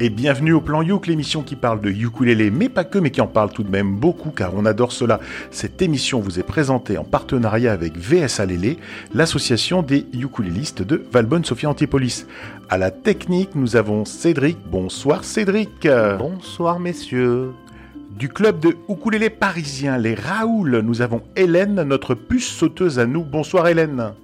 et bienvenue au Plan Youk, l'émission qui parle de ukulélé, mais pas que, mais qui en parle tout de même beaucoup, car on adore cela. Cette émission vous est présentée en partenariat avec VS Alélé, l'association des ukulélistes de Valbonne-Sophia Antipolis. À la technique, nous avons Cédric. Bonsoir Cédric. Bonsoir messieurs. Du club de ukulélé parisien, les Raoul, nous avons Hélène, notre puce sauteuse à nous. Bonsoir Hélène.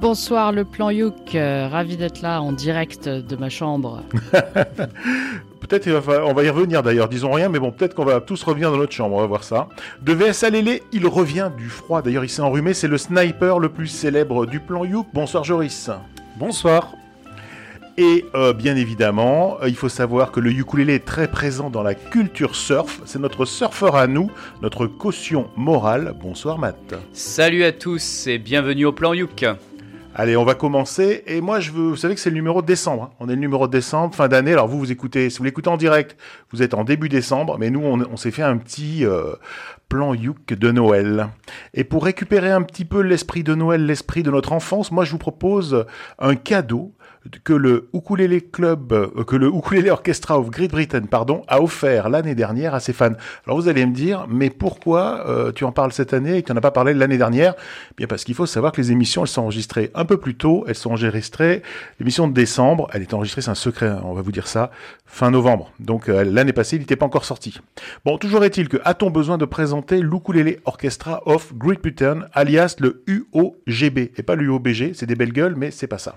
Bonsoir le plan Youk, euh, ravi d'être là en direct de ma chambre. peut-être on va y revenir d'ailleurs, disons rien, mais bon, peut-être qu'on va tous revenir dans notre chambre, on va voir ça. De VS Lélé, il revient du froid, d'ailleurs il s'est enrhumé, c'est le sniper le plus célèbre du plan Youk. Bonsoir Joris. Bonsoir. Et euh, bien évidemment, euh, il faut savoir que le ukulélé est très présent dans la culture surf. C'est notre surfeur à nous, notre caution morale. Bonsoir Matt. Salut à tous et bienvenue au plan Youk. Allez, on va commencer. Et moi, je veux, vous savez que c'est le numéro de décembre. Hein. On est le numéro de décembre, fin d'année. Alors vous, vous écoutez, si vous l'écoutez en direct, vous êtes en début décembre. Mais nous, on, s'est fait un petit euh, plan Youk de Noël. Et pour récupérer un petit peu l'esprit de Noël, l'esprit de notre enfance, moi, je vous propose un cadeau que le Ukulele Club, euh, que le Ukulele Orchestra of Great Britain, pardon, a offert l'année dernière à ses fans. Alors vous allez me dire, mais pourquoi euh, tu en parles cette année et tu n'en as pas parlé l'année dernière? Bien parce qu'il faut savoir que les émissions, elles sont enregistrées un peu plus tôt. Elles sont enregistrées. L'émission de décembre, elle est enregistrée, c'est un secret, hein, on va vous dire ça, fin novembre. Donc euh, l'année passée, il n'était pas encore sorti. Bon, toujours est-il que a-t-on besoin de présenter l'Ukulele Orchestra of Great Britain, alias le UOGB, et pas l'UOBG, c'est des belles gueules, mais c'est pas ça.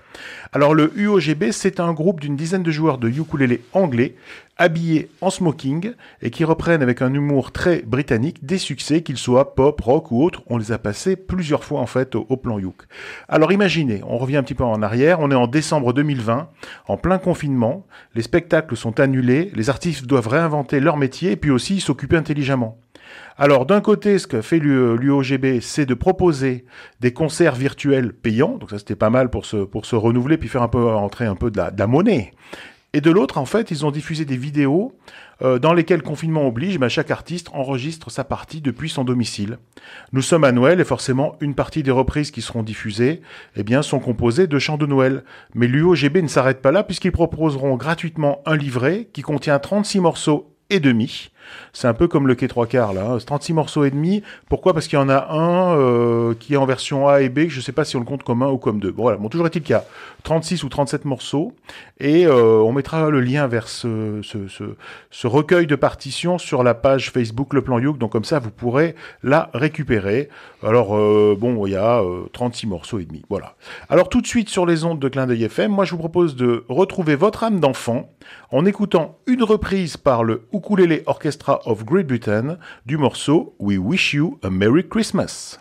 Alors le UOGB, c'est un groupe d'une dizaine de joueurs de ukulélé anglais, habillés en smoking et qui reprennent avec un humour très britannique des succès, qu'ils soient pop, rock ou autres. On les a passés plusieurs fois en fait au, plan Youk. Alors imaginez, on revient un petit peu en arrière, on est en décembre 2020, en plein confinement, les spectacles sont annulés, les artistes doivent réinventer leur métier et puis aussi s'occuper intelligemment. Alors d'un côté, ce que fait l'UOGB, c'est de proposer des concerts virtuels payants, donc ça c'était pas mal pour se, pour se renouveler, puis faire un peu entrer un peu de la, monnaie. Et de l'autre, en fait, ils ont diffusé des vidéos euh, dans lesquelles confinement oblige, mais chaque artiste enregistre sa partie depuis son domicile. Nous sommes à Noël et forcément une partie des reprises qui seront diffusées eh sont composées de chants de Noël. Mais l'UOGB ne s'arrête pas là puisqu'ils proposeront gratuitement un livret qui contient 36 morceaux et demi c'est un peu comme le quai 3 quarts là, 36 hein. morceaux et demi. Pourquoi? Parce qu'il y en a un euh, qui est en version A et B, que je sais pas si on le compte comme un ou comme deux. Bon voilà, bon toujours est-il qu'il y a 36 ou 37 morceaux et euh, on mettra le lien vers ce, recueil de partitions sur la page Facebook Le Plan Youk, donc comme ça vous pourrez la récupérer. Alors euh, bon, il y a 36 morceaux et demi, voilà. Alors tout de suite sur les ondes de Clin d'œil FM, moi je vous propose de retrouver votre âme d'enfant en écoutant une reprise par le Ukulele Of Great Britain du morceau We Wish You a Merry Christmas.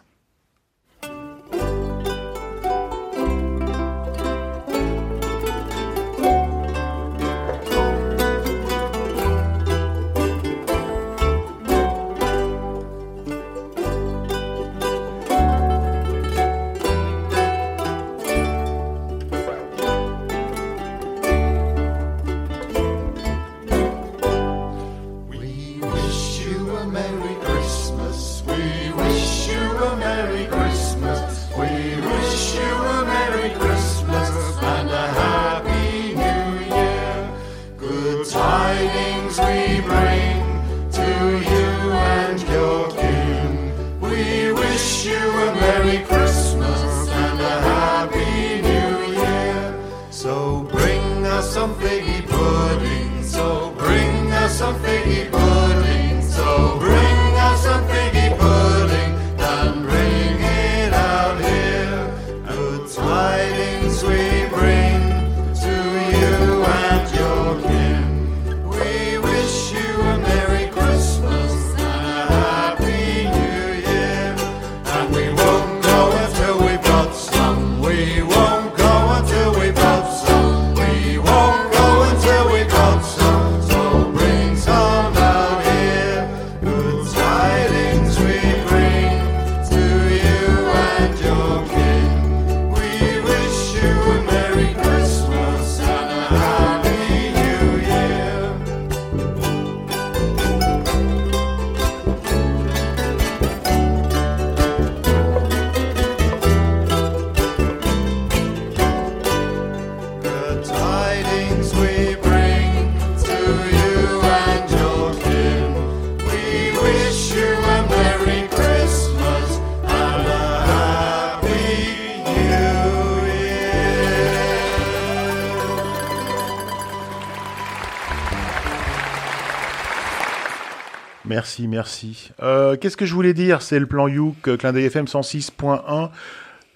Qu'est-ce que je voulais dire? C'est le plan Youk, euh, clin d'œil FM 106.1.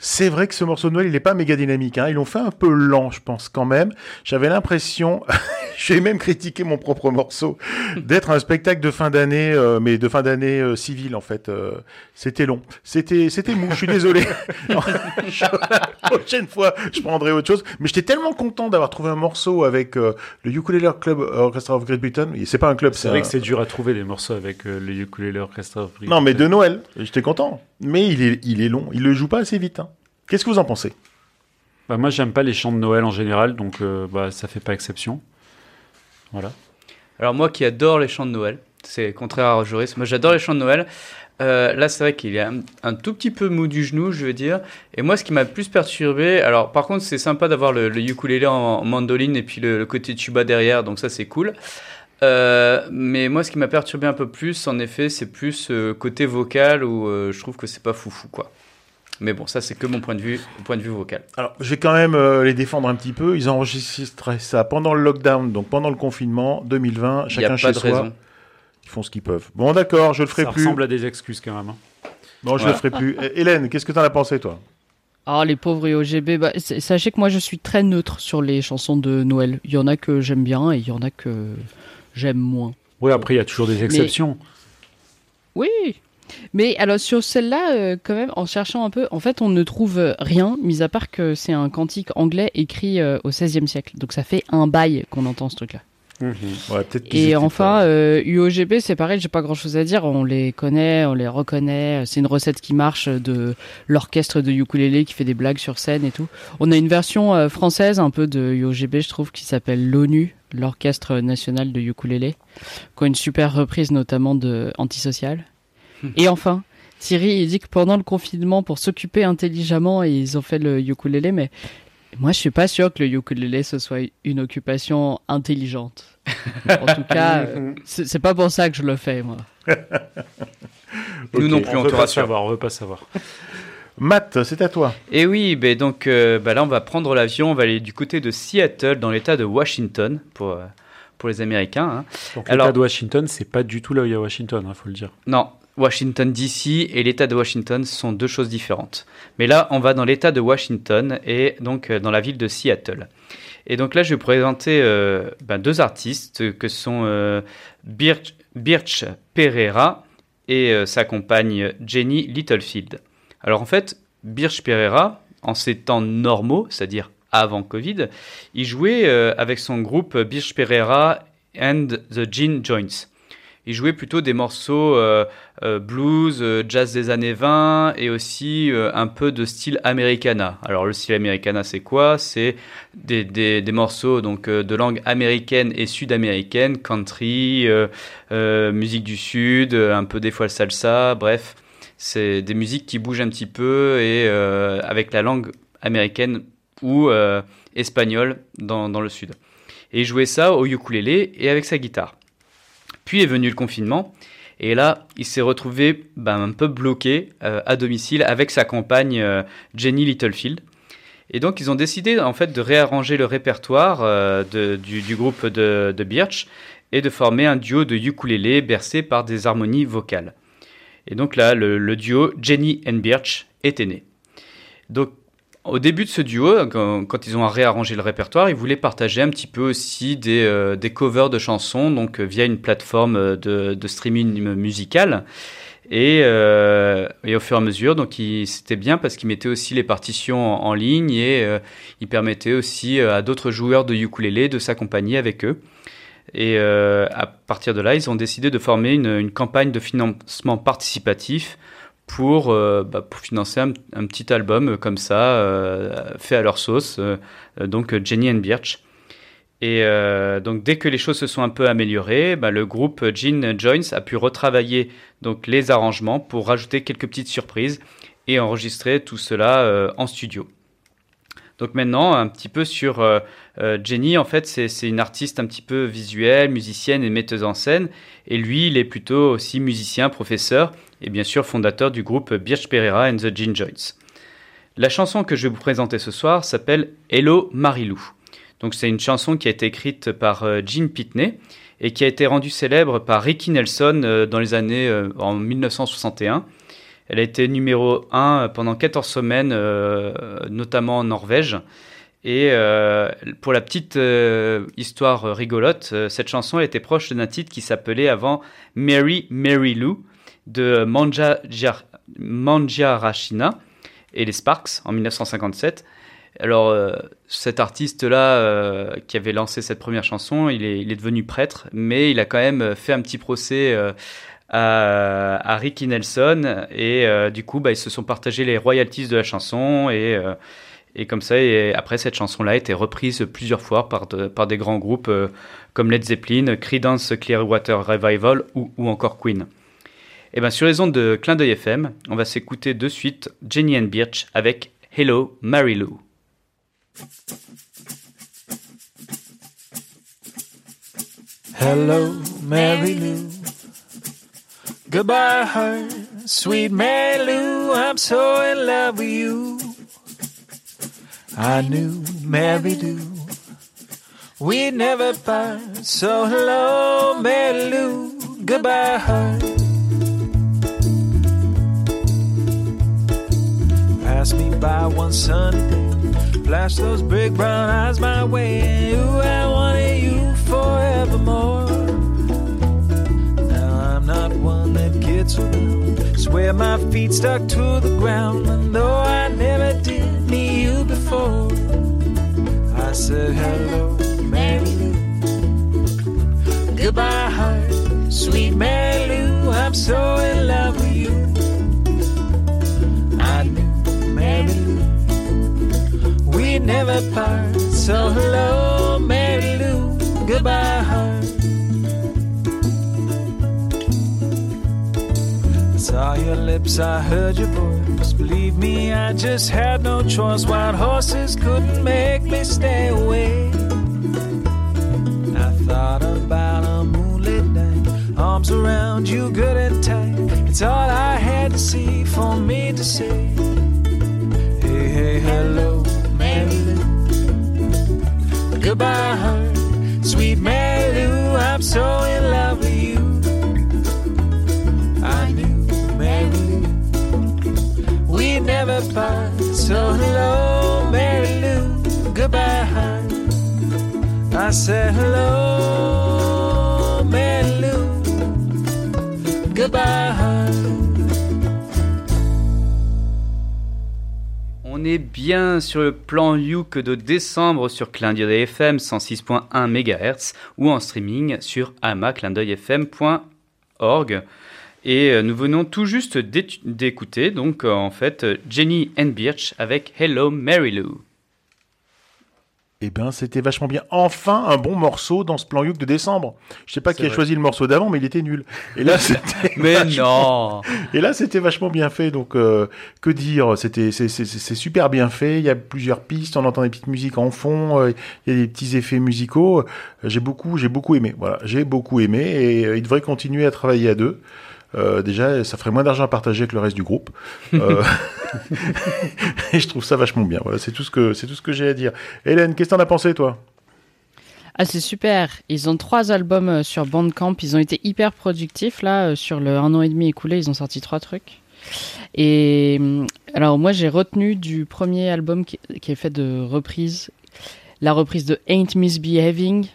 C'est vrai que ce morceau de Noël, il n'est pas méga dynamique. Hein. Ils l'ont fait un peu lent, je pense, quand même. J'avais l'impression, j'ai même critiqué mon propre morceau, d'être un spectacle de fin d'année, euh, mais de fin d'année euh, civile, en fait. Euh, c'était long. C'était c'était mou, je suis désolé. La prochaine fois, je prendrai autre chose. Mais j'étais tellement content d'avoir trouvé un morceau avec euh, le Ukulele Club Orchestra of Great Britain. C'est pas un club, C'est vrai un- que c'est dur à trouver des morceaux avec euh, le ukulele orchestra. of Non, mais de Britain. Noël. J'étais content. Mais il est, il est long. Il le joue pas assez vite. hein. Qu'est-ce que vous en pensez? Bah, moi, j'aime pas les chants de Noël en général, donc euh, bah, ça fait pas exception. Voilà. Alors moi qui adore les chants de Noël, c'est contraire à Joris, moi j'adore les chants de Noël. Euh, là c'est vrai qu'il est un, un tout petit peu mou du genou, je veux dire. Et moi ce qui m'a plus perturbé, alors par contre c'est sympa d'avoir le, le ukulélé en, mandoline et puis le, le côté tuba derrière, donc ça c'est cool. Euh, mais moi ce qui m'a perturbé un peu plus, en effet, c'est plus euh, côté vocal où euh, je trouve que c'est pas foufou quoi. Mais bon, ça c'est que mon point de vue, point de vue vocal. Alors, je vais quand même euh, les défendre un petit peu. Ils ont enregistré ça pendant le lockdown, donc pendant le confinement 2020. Il n'y Chacun chez soi. raison. Ils font ce qu'ils peuvent. Bon, d'accord, je le ferai Ça plus. ressemble à des excuses quand même. hein. Non, je Voilà. le ferai plus. Eh, Hélène, qu'est-ce que t'en as pensé, toi? Ah, les pauvres IOGB, bah, sachez que moi je suis très neutre sur les chansons de Noël. Il y en a que j'aime bien et il y en a que j'aime moins. Oui, après, il y a toujours des exceptions. Oui, mais alors sur celle-là, euh, quand même, en cherchant un peu, en fait, on ne trouve euh, rien, mis à part que c'est un cantique anglais écrit euh, au XVIe siècle. Donc ça fait un bail qu'on entend ce truc-là. Mhm. Ouais, Et enfin, euh, UOGB, c'est pareil, j'ai pas grand-chose à dire. On les connaît, on les reconnaît. C'est une recette qui marche de l'orchestre de ukulélé qui fait des blagues sur scène et tout. On a une version euh, française un peu de UOGB, je trouve, qui s'appelle l'ONU, l'orchestre national de ukulélé, qui a une super reprise notamment de Antisocial. et enfin, Thierry, il dit que pendant le confinement, pour s'occuper intelligemment, ils ont fait le ukulélé, mais moi, je suis pas sûr que le ukulélé ce soit une occupation intelligente. En tout cas, c'est pas pour ça que je le fais, moi. Nous non plus, on on veut pas savoir, on veut pas savoir. Matt, c'est à toi. Et oui, ben donc euh, bah là on va prendre l'avion, on va aller du côté de Seattle, dans l'État de Washington, pour, euh, pour les Américains. hein. Donc, Alors- l'État de Washington, c'est pas du tout là où il y a Washington, il faut le dire. Non, Washington DC et l'État de Washington sont deux choses différentes. Mais là, on va dans l'État de Washington et donc euh, dans la ville de Seattle. Et donc là, je vais présenter euh, ben, deux artistes que sont euh, Birch, Birch Pereira et sa compagne Jenny Littlefield. Alors en fait, Birch Pereira, en ces temps normaux, c'est-à-dire avant Covid, il jouait avec son groupe Birch Pereira and the Gin Joints. Il jouait plutôt des morceaux euh, blues, euh, jazz des années 20 et aussi euh, un peu de style americana. Alors le style americana c'est quoi? C'est des, des, morceaux donc de langue américaine et sud-américaine, country, musique du sud, un peu des fois le salsa, bref, c'est des musiques qui bougent un petit peu et avec la langue américaine ou espagnole dans, dans le sud. Et il jouait ça au ukulélé et avec sa guitare. Puis est venu le confinement, et là, il s'est retrouvé ben, un peu bloqué euh, à domicile avec sa compagne euh, Jenny Littlefield. Et donc, ils ont décidé en fait de réarranger le répertoire euh, du, groupe de, de Birch et de former un duo de ukulélé bercé par des harmonies vocales. Et donc là, le, le duo Jenny and Birch était né. Donc, au début de ce duo, quand, ils ont réarrangé le répertoire, ils voulaient partager un petit peu aussi des, euh, covers de chansons, donc euh, via une plateforme euh, de, streaming musical. Et, au fur et à mesure, donc c'était bien parce qu'ils mettaient aussi les partitions en, ligne et ils permettaient aussi à d'autres joueurs de ukulélé de s'accompagner avec eux. Et à partir de là, ils ont décidé de former une campagne de financement participatif pour, euh, bah, pour financer un, petit album euh, comme ça, euh, fait à leur sauce, donc Jenny and Birch. Et donc dès que les choses se sont un peu améliorées, bah, le groupe Gene Joins a pu retravailler donc les arrangements pour rajouter quelques petites surprises et enregistrer tout cela en studio. Donc maintenant, un petit peu sur euh, euh, Jenny, en fait, c'est une artiste un petit peu visuelle, musicienne et metteuse en scène. Et lui, il est plutôt aussi musicien, professeur et bien sûr fondateur du groupe Birch Pereira and the Gin Joints. La chanson que je vais vous présenter ce soir s'appelle Hello Marilou. Donc c'est une chanson qui a été écrite par euh, Gene Pitney et qui a été rendue célèbre par Ricky Nelson dans les années en 1961. Elle a été numéro 1 pendant 14 semaines, notamment en Norvège. Et pour la petite histoire rigolote, cette chanson était proche d'un titre qui s'appelait avant Mary Mary Lou de Manja, et les Sparks en 1957. Alors, euh, cet artiste-là, euh, qui avait lancé cette première chanson, il est, devenu prêtre, mais il a quand même fait un petit procès euh, à, à, Ricky Nelson, et du coup, bah, ils se sont partagés les royalties de la chanson, et, et comme ça, et après, cette chanson-là a été reprise plusieurs fois par, par des grands groupes comme Led Zeppelin, Creedence Clearwater Revival ou, ou encore Queen. Et bien, sur les ondes de Clin d'œil FM, on va s'écouter de suite Jenny and Birch avec Hello, Mary Lou. Hello, Mary Lou. Goodbye, heart, sweet Mary Lou. I'm so in love with you. I knew Mary Lou. We'd never part. So hello, Mary Lou. Goodbye, her. Pass me by one sunny day Flash those big brown eyes my way. Ooh, I wanted you forevermore. Gets around. Swear my feet stuck to the ground. And though I never did meet you before, I said hello, Mary Lou. Goodbye, heart, sweet Mary Lou. I'm so in love with you. I knew Mary Lou we never part. So hello, Mary Lou, goodbye, saw your lips, I heard your voice. Believe me, I just had no choice. Wild horses couldn't make me stay away. I thought about a moonlit night, arms around you, good and tight. It's all I had to see for me to say. Hey, hey, hello. Mary Lou. Goodbye, heart, sweet Mary Lou. I'm so in love with On est bien sur le plan Youk de décembre sur Clin FM 106.1 MHz ou en streaming sur amaclindeuilfm.org. Et euh, nous venons tout juste d'écouter donc euh, en fait Jenny and Birch avec Hello Mary Lou. Eh ben, c'était vachement bien. Enfin, un bon morceau dans ce plan Youk de décembre. Je sais pas qui a choisi le morceau d'avant, mais il était nul. Et là, c'était. mais non. Et là, c'était vachement bien fait. Donc, euh, que dire? C'était, c'est super bien fait. Il y a plusieurs pistes. On entend des petites musiques en fond. Euh, il y a des petits effets musicaux. J'ai beaucoup, j'ai beaucoup aimé. Voilà, j'ai beaucoup aimé. Et euh, il devrait continuer à travailler à deux. Euh, déjà, ça ferait moins d'argent à partager avec le reste du groupe. Euh, et je trouve ça vachement bien. Voilà, c'est tout ce que c'est tout ce que j'ai à dire. Hélène, qu'est-ce que t'en as pensé, toi? Ah, c'est super. Ils ont trois albums euh, sur Bandcamp. Ils ont été hyper productifs là sur le un an et demi écoulé. Ils ont sorti trois trucs. Et alors moi j'ai retenu du premier album qui, qui est fait de reprises, la reprise de Ain't Misbehaving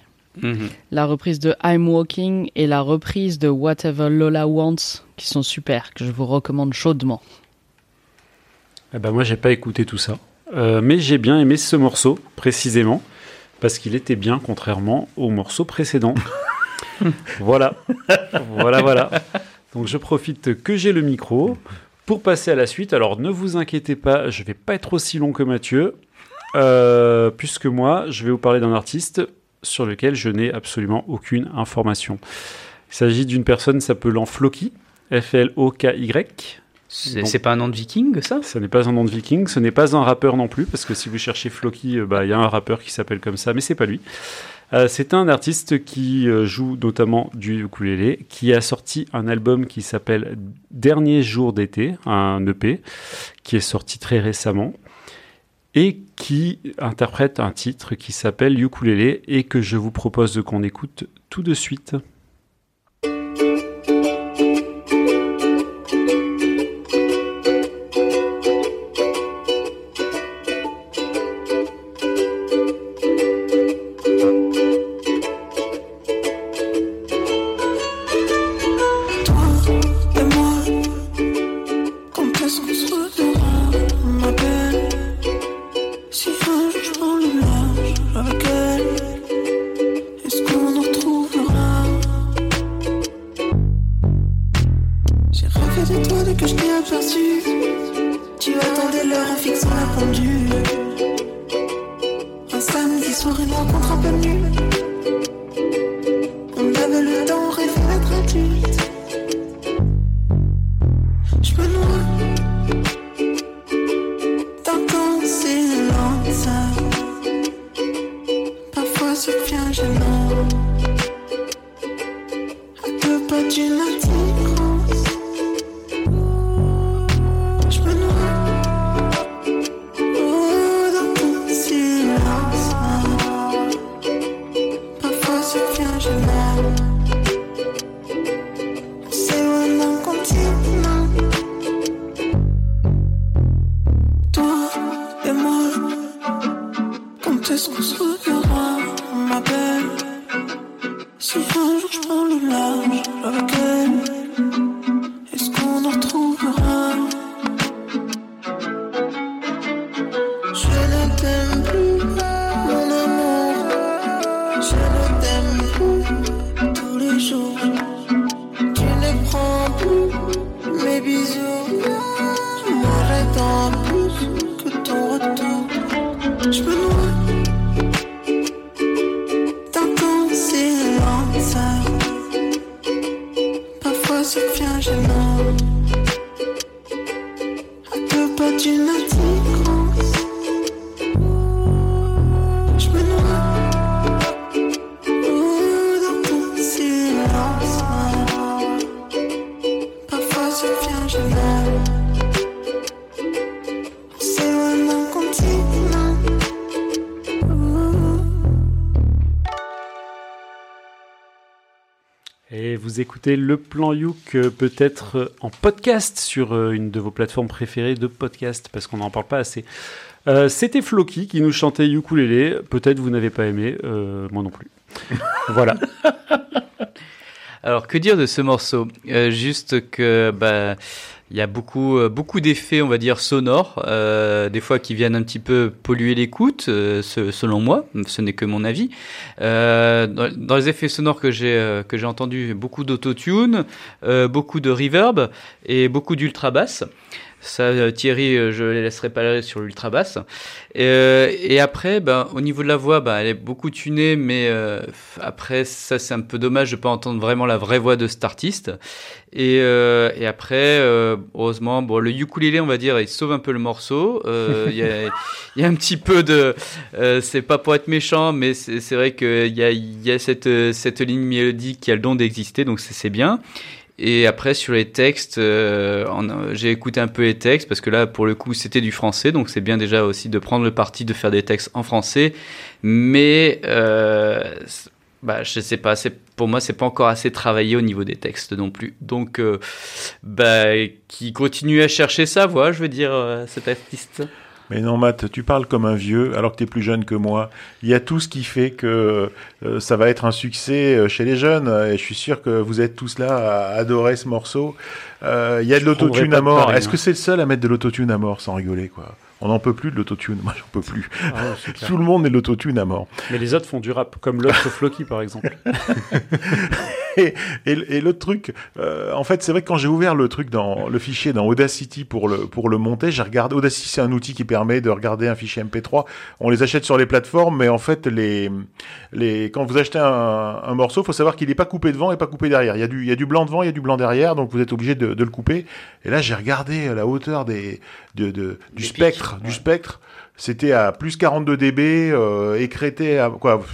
Mhm. La reprise de I'm Walking et la reprise de Whatever Lola Wants, qui sont super, que je vous recommande chaudement. Eh ben moi, j'ai pas écouté tout ça. Euh, mais j'ai bien aimé ce morceau, précisément, parce qu'il était bien, contrairement au morceau précédent. voilà. voilà, voilà. Donc je profite que j'ai le micro pour passer à la suite. Alors ne vous inquiétez pas, je vais pas être aussi long que Mathieu. Euh, puisque moi, je vais vous parler d'un artiste sur lequel je n'ai absolument aucune information. Il s'agit d'une personne s'appelant Floki, F-L-O-K-Y. C'est pas un nom de viking, ça? Ce n'est pas un nom de viking, ce n'est pas un rappeur non plus, parce que si vous cherchez Floki, euh, bah, il y a un rappeur qui s'appelle comme ça, mais c'est pas lui. Euh, c'est un artiste qui euh, joue notamment du ukulélé, qui a sorti un album qui s'appelle Dernier jour d'été, un EP, qui est sorti très récemment et qui interprète un titre qui s'appelle Ukulele et que je vous propose qu'on écoute tout de suite. Vous écoutez le plan Youk euh, peut-être euh, en podcast sur euh, une de vos plateformes préférées de podcast parce qu'on n'en parle pas assez. Euh, C'était Floki qui nous chantait Ukulele. Peut-être vous n'avez pas aimé, euh, moi non plus. voilà. Alors, que dire de ce morceau? Euh, Juste que bah il y a beaucoup euh, beaucoup d'effets, on va dire sonores, euh, des fois qui viennent un petit peu polluer l'écoute, euh, selon moi. Ce n'est que mon avis. Euh, dans, dans les effets sonores que j'ai euh, que j'ai entendu, beaucoup d'autotune, euh, beaucoup de reverb et beaucoup d'ultra basse. Ça, euh, Thierry, euh, je les laisserai parler sur l'ultra basse. Euh, et après, ben, au niveau de la voix, ben, elle est beaucoup tunée, mais après, ça c'est un peu dommage de pas entendre vraiment la vraie voix de cet artiste. Et, après, heureusement, bon, le ukulélé, on va dire, il sauve un peu le morceau. Il y, a, un petit peu de, c'est pas pour être méchant, mais c'est vrai qu'il y a, cette, cette ligne mélodique qui a le don d'exister, donc c'est bien. Et après sur les textes, euh, j'ai écouté un peu les textes parce que là pour le coup c'était du français, donc c'est bien déjà aussi de prendre le parti de faire des textes en français. Mais euh, bah je sais pas, pour moi c'est pas encore assez travaillé au niveau des textes non plus. Donc euh, bah qui continue à chercher sa voix, je veux dire euh, cet artiste. Mais non, Matt, tu parles comme un vieux, alors que tu es plus jeune que moi. Il y a tout ce qui fait que euh, ça va être un succès euh, chez les jeunes, et je suis sûr que vous êtes tous là à adorer ce morceau. Euh, Il y a de l'autotune à mort. Est-ce hein. que c'est le seul à mettre de l'autotune à mort, sans rigoler, quoi? On n'en peut plus de l'autotune. Moi, j'en peux plus. Tout le monde met de l'autotune à mort. Mais les autres font du rap, comme l'autre Floki par exemple. Et, et, et l'autre truc, euh, en fait, c'est vrai que quand j'ai ouvert le truc dans le fichier dans Audacity pour le pour le monter, j'ai regardé. Audacity, c'est un outil qui permet de regarder un fichier MP3. On les achète sur les plateformes, mais en fait, les les quand vous achetez un, un morceau, faut savoir qu'il n'est pas coupé devant et pas coupé derrière. Il y a du il y a du blanc devant, il y a du blanc derrière, donc vous êtes obligé de, de le couper. Et là, j'ai regardé la hauteur des de, de du Des spectre, pics, du spectre. C'était à plus 42 dB, euh, écrété à quoi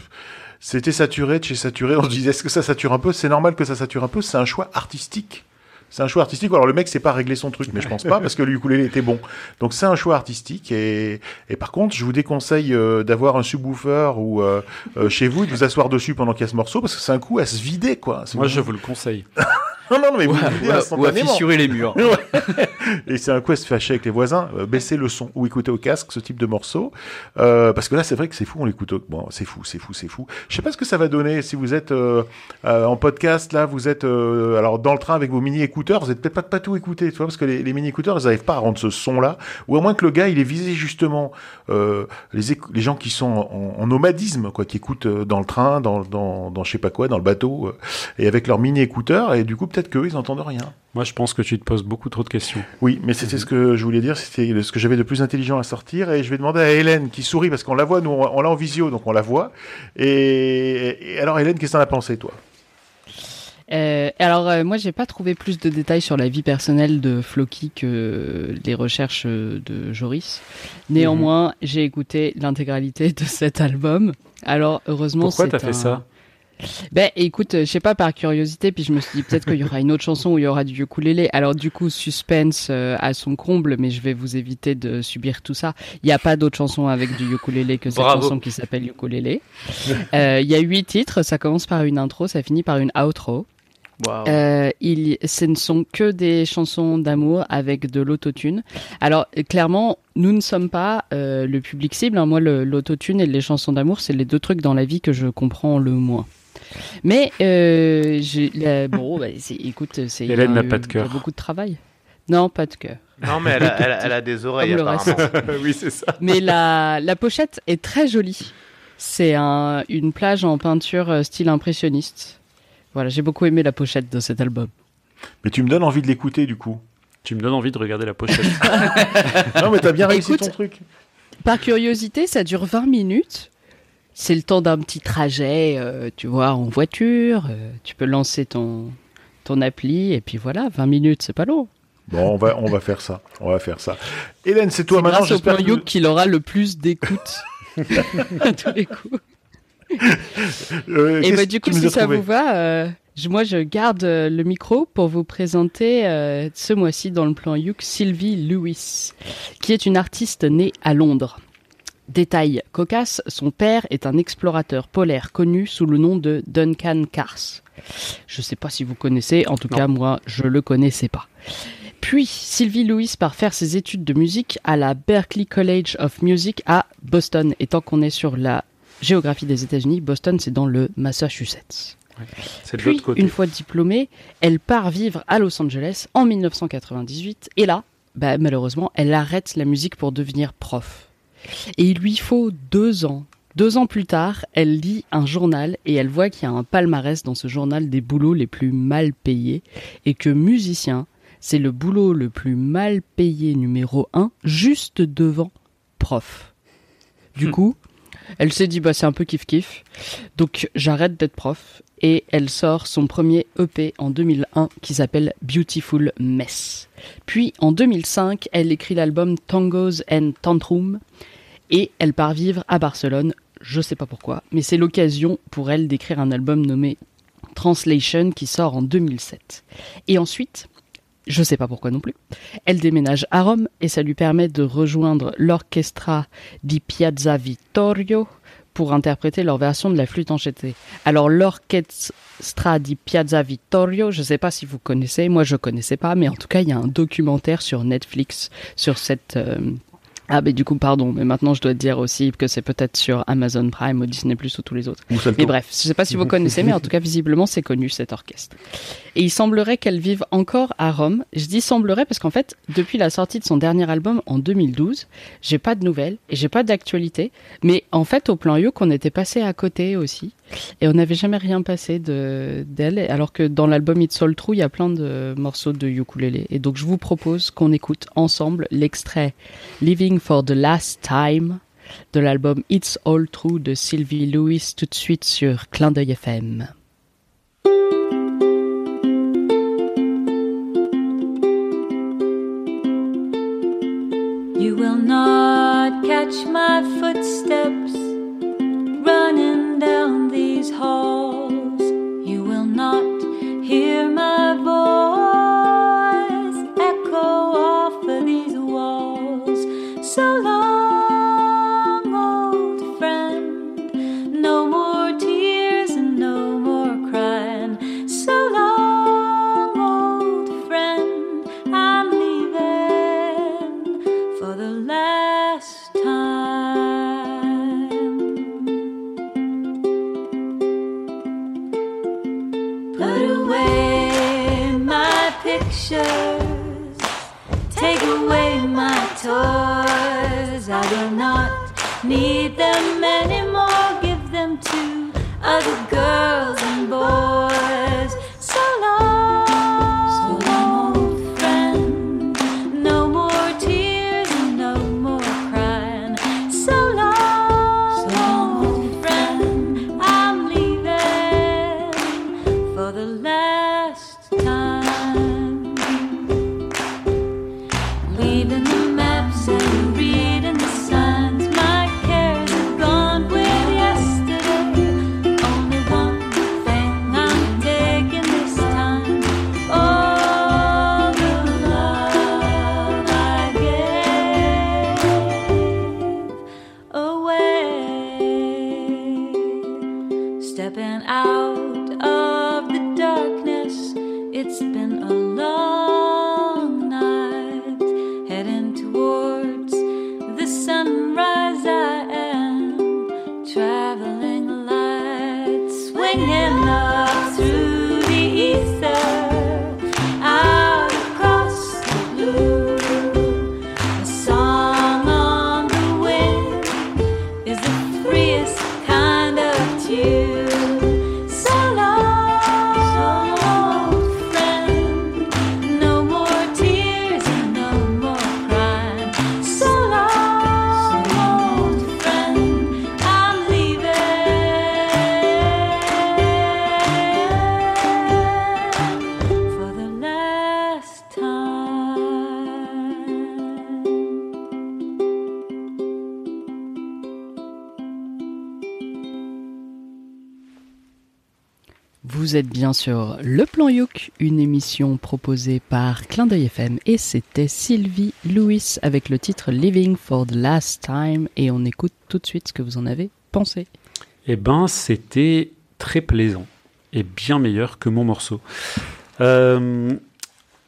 c'était saturé de chez saturé. On se disait, est-ce que ça sature un peu? C'est normal que ça sature un peu. C'est un choix artistique. C'est un choix artistique. Alors le mec sait pas régler son truc, mais je pense pas parce que le ukulélé était bon. Donc c'est un choix artistique. Et, et par contre, je vous déconseille euh, d'avoir un subwoofer ou euh, euh, chez vous et de vous asseoir dessus pendant qu'il y a ce morceau parce que c'est un coup à se vider, quoi. C'est Moi, je vous le conseille. non, non, mais vous Ou à- le videz ou à- ou à instantanément. fissurer les murs. Et c'est un coup à se fâcher avec les voisins, euh, baisser le son ou écouter au casque ce type de morceau. Euh, parce que là, c'est vrai que c'est fou, on l'écoute. au- Bon, c'est fou, c'est fou, c'est fou. Je sais pas ce que ça va donner si vous êtes euh, euh, en podcast, là, vous êtes euh, alors dans le train avec vos mini-écouteurs, vous êtes peut-être pas, pas tout écouté, tu vois, parce que les, les mini-écouteurs, ils n'arrivent pas à rendre ce son-là. Ou à moins que le gars, il ait visé justement euh, les, les gens qui sont en, en nomadisme, quoi, qui écoutent dans le train, dans, dans, dans je sais pas quoi, dans le bateau, et avec leurs mini-écouteurs, et du coup, peut-être qu'eux, ils entendent rien. Moi, je pense que tu te poses beaucoup trop de questions. Oui, mais c'était ce que je voulais dire, c'était ce que j'avais de plus intelligent à sortir, et je vais demander à Hélène qui sourit parce qu'on la voit, nous on, on l'a en visio, donc on la voit. Et, et alors Hélène, qu'est-ce que t'en as pensé toi? Euh, alors euh, moi j'ai pas trouvé plus de détails sur la vie personnelle de Floki que les recherches euh, de Joris. Néanmoins, j'ai écouté l'intégralité de cet album. Alors heureusement Pourquoi t'as fait ça? Ben écoute, euh, je sais pas par curiosité, puis je me suis dit peut-être qu'il y aura une autre chanson où il y aura du ukulélé. Alors du coup suspense euh, à son comble, mais je vais vous éviter de subir tout ça. Il n'y a pas d'autre chanson avec du ukulélé que cette Bravo. chanson qui s'appelle ukulélé. Euh, Il y a huit titres, ça commence par une intro, ça finit par une outro. Euh, il, ce ne sont que des chansons d'amour avec de l'autotune. Alors clairement, nous ne sommes pas euh, le public cible. hein. Moi, l'autotune et les chansons d'amour, c'est les deux trucs dans la vie que je comprends le moins. Mais euh, bon, bah, écoute, c'est Hélène n'a pas de cœur. beaucoup de travail. Non, pas de cœur. Non, mais elle a, elle a- elle a des oreilles, Comme apparemment. oui, c'est ça. Mais la, la pochette est très jolie. C'est un, une plage en peinture euh, style impressionniste. Voilà, j'ai beaucoup aimé la pochette de cet album. Mais tu me donnes envie de l'écouter du coup. Tu me donnes envie de regarder la pochette. non mais t'as bien réussi Écoute, ton truc. Par curiosité, ça dure 20 minutes. C'est le temps d'un petit trajet, euh, tu vois, en voiture. euh, tu peux lancer ton, ton appli et puis voilà, 20 minutes, c'est pas long. Bon, on va on va faire ça, on va faire ça. Hélène, c'est toi C'est maintenant. grâce au plan que Youk qu'il aura le plus d'écoute à tous les coups. Euh, Et bah, du coup, si ça vous va, je- moi je garde le micro pour vous présenter ce mois-ci dans le plan Youk Sylvie Lewis, qui est une artiste née à Londres. Détail cocasse, son père est un explorateur polaire connu sous le nom de Duncan Cars. Je ne sais pas si vous connaissez, en tout Non. cas moi je le connaissais pas. Puis Sylvie Lewis part faire ses études de musique à la Berklee College of Music à Boston. Et tant qu'on est sur la géographie des États-Unis, Boston c'est dans le Massachusetts. Puis, côté. une fois diplômée, elle part vivre à Los Angeles en 1998. Et là, bah, malheureusement, elle arrête la musique pour devenir prof. Et il lui faut deux ans. Deux ans plus tard, elle lit un journal et elle voit qu'il y a un palmarès dans ce journal des boulots les plus mal payés et que musicien, c'est le boulot le plus mal payé numéro un, juste devant prof. Du coup, elle s'est dit, bah, c'est un peu kiff-kiff. Donc, j'arrête d'être prof. Et elle sort son premier EP en 2001 qui s'appelle Beautiful Mess. Puis, en 2005, elle écrit l'album Tangos and Tantrum. Et elle part vivre à Barcelone. Je sais pas pourquoi, mais c'est l'occasion pour elle d'écrire un album nommé Translation qui sort en 2007. Et ensuite, je sais pas pourquoi non plus, elle déménage à Rome et ça lui permet de rejoindre l'Orchestra di Piazza Vittorio pour interpréter leur version de la flûte enchantée. Alors l'Orchestra di Piazza Vittorio, je sais pas si vous connaissez, moi je connaissais pas, mais en tout cas il y a un documentaire sur Netflix sur cette... euh, Ah mais du coup pardon, mais maintenant je dois dire aussi que c'est peut-être sur Amazon Prime ou Disney Plus ou tous les autres. Mais bref, je sais pas si vous connaissez, mais en tout cas, visiblement, c'est connu, cet orchestre. Et il semblerait qu'elle vive encore à Rome. Je dis semblerait parce qu'en fait, depuis la sortie de son dernier album en 2012, j'ai pas de nouvelles et j'ai pas d'actualité. Mais en fait, au plan Youk, on était passé à côté aussi. Et on n'avait jamais rien passé de, d'elle. Alors que dans l'album It's All True, il y a plein de morceaux de ukulélé. Et donc, je vous propose qu'on écoute ensemble l'extrait Living for the Last Time de l'album It's All True de Sylvie Lewis tout de suite sur Clin d'œil FM. You will not catch my footsteps bien sur Le Plan Youk, une émission proposée par Clin d'œil FM et c'était Sylvie Lewis avec le titre Living for the Last Time et on écoute tout de suite ce que vous en avez pensé. Eh ben, c'était très plaisant et bien meilleur que mon morceau. Euh,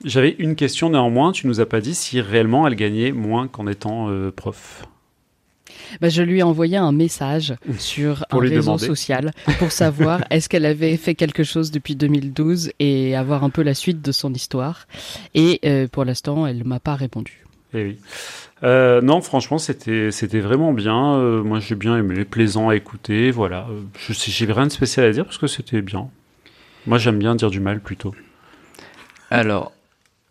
J'avais une question néanmoins. Tu nous as pas dit si réellement elle gagnait moins qu'en étant euh, prof. Bah, je lui ai envoyé un message sur Pour un réseau demander. social pour savoir est-ce qu'elle avait fait quelque chose depuis 2012 et avoir un peu la suite de son histoire. Et euh, pour l'instant, elle m'a pas répondu. Eh oui. Euh, non, franchement, c'était c'était vraiment bien. Euh, moi, j'ai bien aimé, plaisant à écouter. Voilà. Je j'ai rien de spécial à dire parce que c'était bien. Moi, j'aime bien dire du mal plutôt. Alors,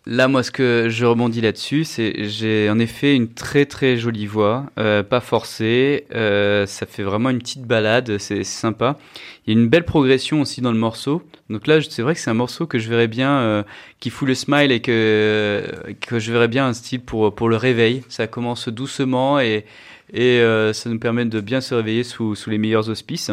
là, moi, ce que je rebondis là-dessus, c'est j'ai en effet une très très jolie voix, euh, pas forcée. euh, ça fait vraiment une petite balade, c'est sympa. Il y a une belle progression aussi dans le morceau. Donc là, c'est vrai que c'est un morceau que je verrais bien, euh, qui fout le smile et que que je verrais bien un style pour pour le réveil. Ça commence doucement et et euh, ça nous permet de bien se réveiller sous sous les meilleurs auspices.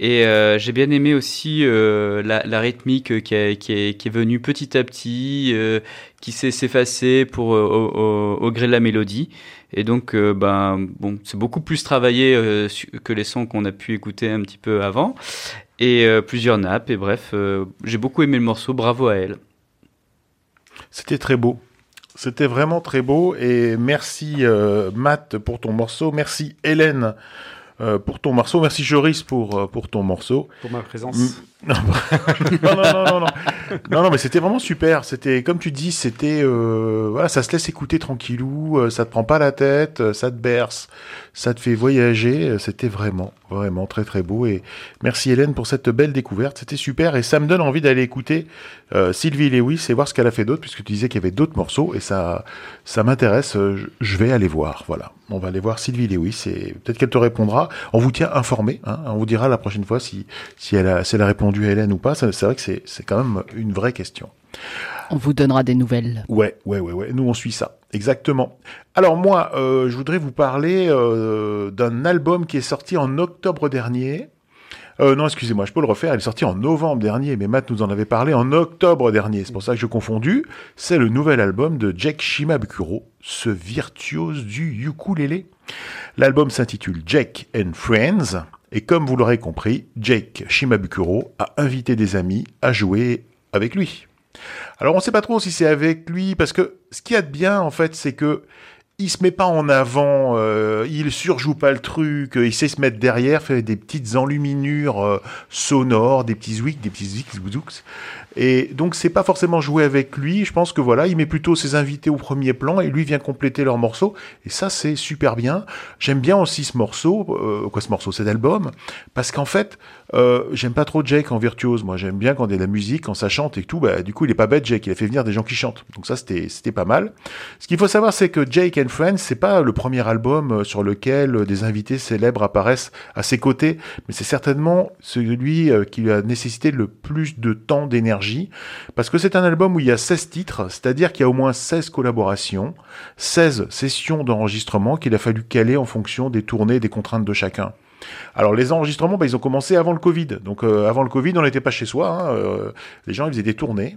Et euh, j'ai bien aimé aussi euh, la, rythmique qui, a- qui, est, venue petit à petit, euh, qui s'est s'effacer pour euh, au, au- gré de la mélodie. Et donc, euh, ben bon, c'est beaucoup plus travaillé euh, que les sons qu'on a pu écouter un petit peu avant. Et euh, plusieurs nappes. Et bref, euh, j'ai beaucoup aimé le morceau. Bravo à elle. C'était très beau. C'était vraiment très beau. Et merci euh, Matt pour ton morceau. Merci Hélène euh, pour ton morceau. Merci Joris pour, euh, pour ton morceau. Pour ma présence. Non, non, non, non, non, non. Non, mais c'était vraiment super. C'était, comme tu dis, c'était, euh, voilà, ça se laisse écouter tranquillou, euh, ça te prend pas la tête, euh, ça te berce, ça te fait voyager. C'était vraiment, vraiment très, très beau. Et merci Hélène pour cette belle découverte. C'était super. Et ça me donne envie d'aller écouter Sylvie Lewis et voir ce qu'elle a fait d'autre, puisque tu disais qu'il y avait d'autres morceaux. Et ça, ça m'intéresse. Je je vais aller voir. Voilà. On va aller voir Sylvie Lewis et peut-être qu'elle te répondra. On vous tient informé. Hein, on vous dira la prochaine fois si, si elle a, si elle a répondu à Hélène ou pas. Ça, C'est vrai que c'est, c'est quand même une vraie question. On vous donnera des nouvelles. Ouais, ouais, ouais, ouais. Nous, on suit ça. Exactement. Alors, moi, euh, je voudrais vous parler euh, d'un album qui est sorti en octobre dernier. Euh, non, excusez-moi, je peux le refaire. Il est sorti en novembre dernier, mais Matt nous en avait parlé en octobre dernier. C'est pour ça que je confondu. C'est le nouvel album de Jake Shimabukuro, ce virtuose du ukulélé. L'album s'intitule Jake and Friends. Et comme vous l'aurez compris, Jake Shimabukuro a invité des amis à jouer avec lui. Alors on ne sait pas trop si c'est avec lui, parce que ce qu'il y a de bien en fait, c'est que il se met pas en avant, euh, il surjoue pas le truc, euh, il sait se mettre derrière, fait des petites enluminures euh, sonores, des petits zouiks, des petits zouiks, zouiks. Et donc c'est pas forcément jouer avec lui. Je pense que voilà, il met plutôt ses invités au premier plan et lui vient compléter leur morceau. Et ça c'est super bien. J'aime bien aussi ce morceau, euh, quoi ce morceau, cet album, parce qu'en fait j'aime pas trop Jake en virtuose. Moi j'aime bien quand il y a de la musique, quand ça chante et tout. Bah du coup il est pas bête Jake, il a fait venir des gens qui chantent. Donc ça c'était c'était pas mal. Ce qu'il faut savoir c'est que Jake Friends c'est pas le premier album euh, sur lequel euh, des invités célèbres apparaissent à ses côtés, mais c'est certainement celui euh, qui a nécessité le plus de temps d'énergie parce que c'est un album où il y a 16 titres, c'est-à-dire qu'il y a au moins 16 collaborations, 16 sessions d'enregistrement qu'il a fallu caler en fonction des tournées et des contraintes de chacun. Alors les enregistrements, bah, ils ont commencé avant le Covid. Donc avant le Covid, on n'était pas chez soi. hein, les gens, ils faisaient des tournées.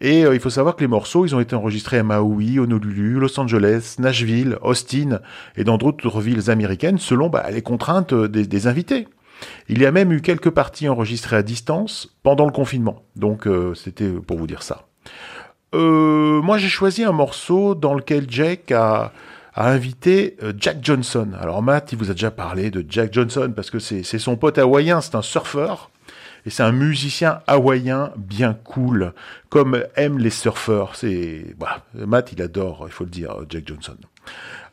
Et euh, il faut savoir que les morceaux, ils ont été enregistrés à Maui, Honolulu, Los Angeles, Nashville, Austin et dans d'autres villes américaines selon bah, les contraintes euh, des, invités. Il y a même eu quelques parties enregistrées à distance pendant le confinement. Donc euh, c'était pour vous dire ça. Euh, moi j'ai choisi un morceau dans lequel Jack a, a invité euh, Jack Johnson. Alors Matt, il vous a déjà parlé de Jack Johnson parce que c'est son pote hawaïen, c'est un surfeur. Et c'est un musicien hawaïen bien cool, comme aiment les surfeurs. C'est voilà, Matt, il adore, il faut le dire, Jack Johnson.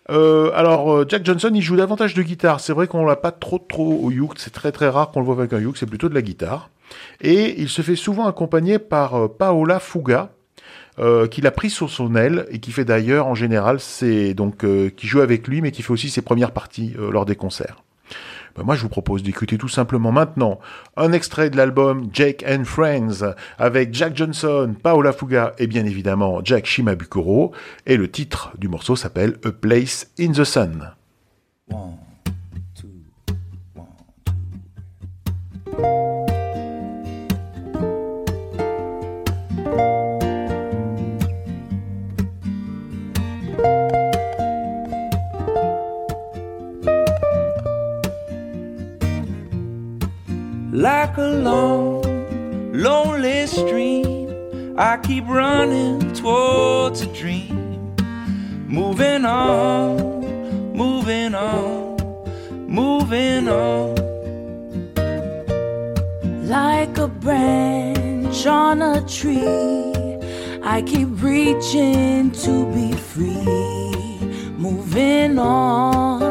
Euh, alors euh, Jack Johnson, il joue davantage de guitare. C'est vrai qu'on l'a pas trop trop au uke. C'est très très rare qu'on le voit avec un uke. C'est plutôt de la guitare. Et il se fait souvent accompagner par euh, Paola Fuga, euh, qu'il a pris sur son aile et qui fait d'ailleurs en général c'est donc qui joue avec lui, mais qui fait aussi ses premières parties lors des concerts. Ben, moi, je vous propose d'écouter tout simplement maintenant un extrait de l'album Jake and Friends avec Jack Johnson, Paola Fuga et bien évidemment Jack Shimabukuro. Et le titre du morceau s'appelle A Place in the Sun. Long, lonely stream. I keep running towards a dream. Moving on, moving on, moving on. like a branch on a tree. I keep reaching to be free. Moving on,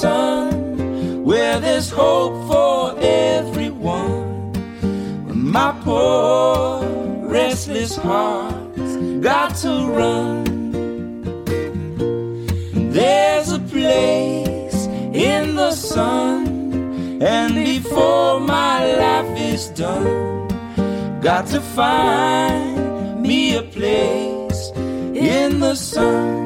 sun where there's hope for everyone. When my poor, restless heart's got to run. There's a place in the sun, and before my life is done, got to find me a place in the sun.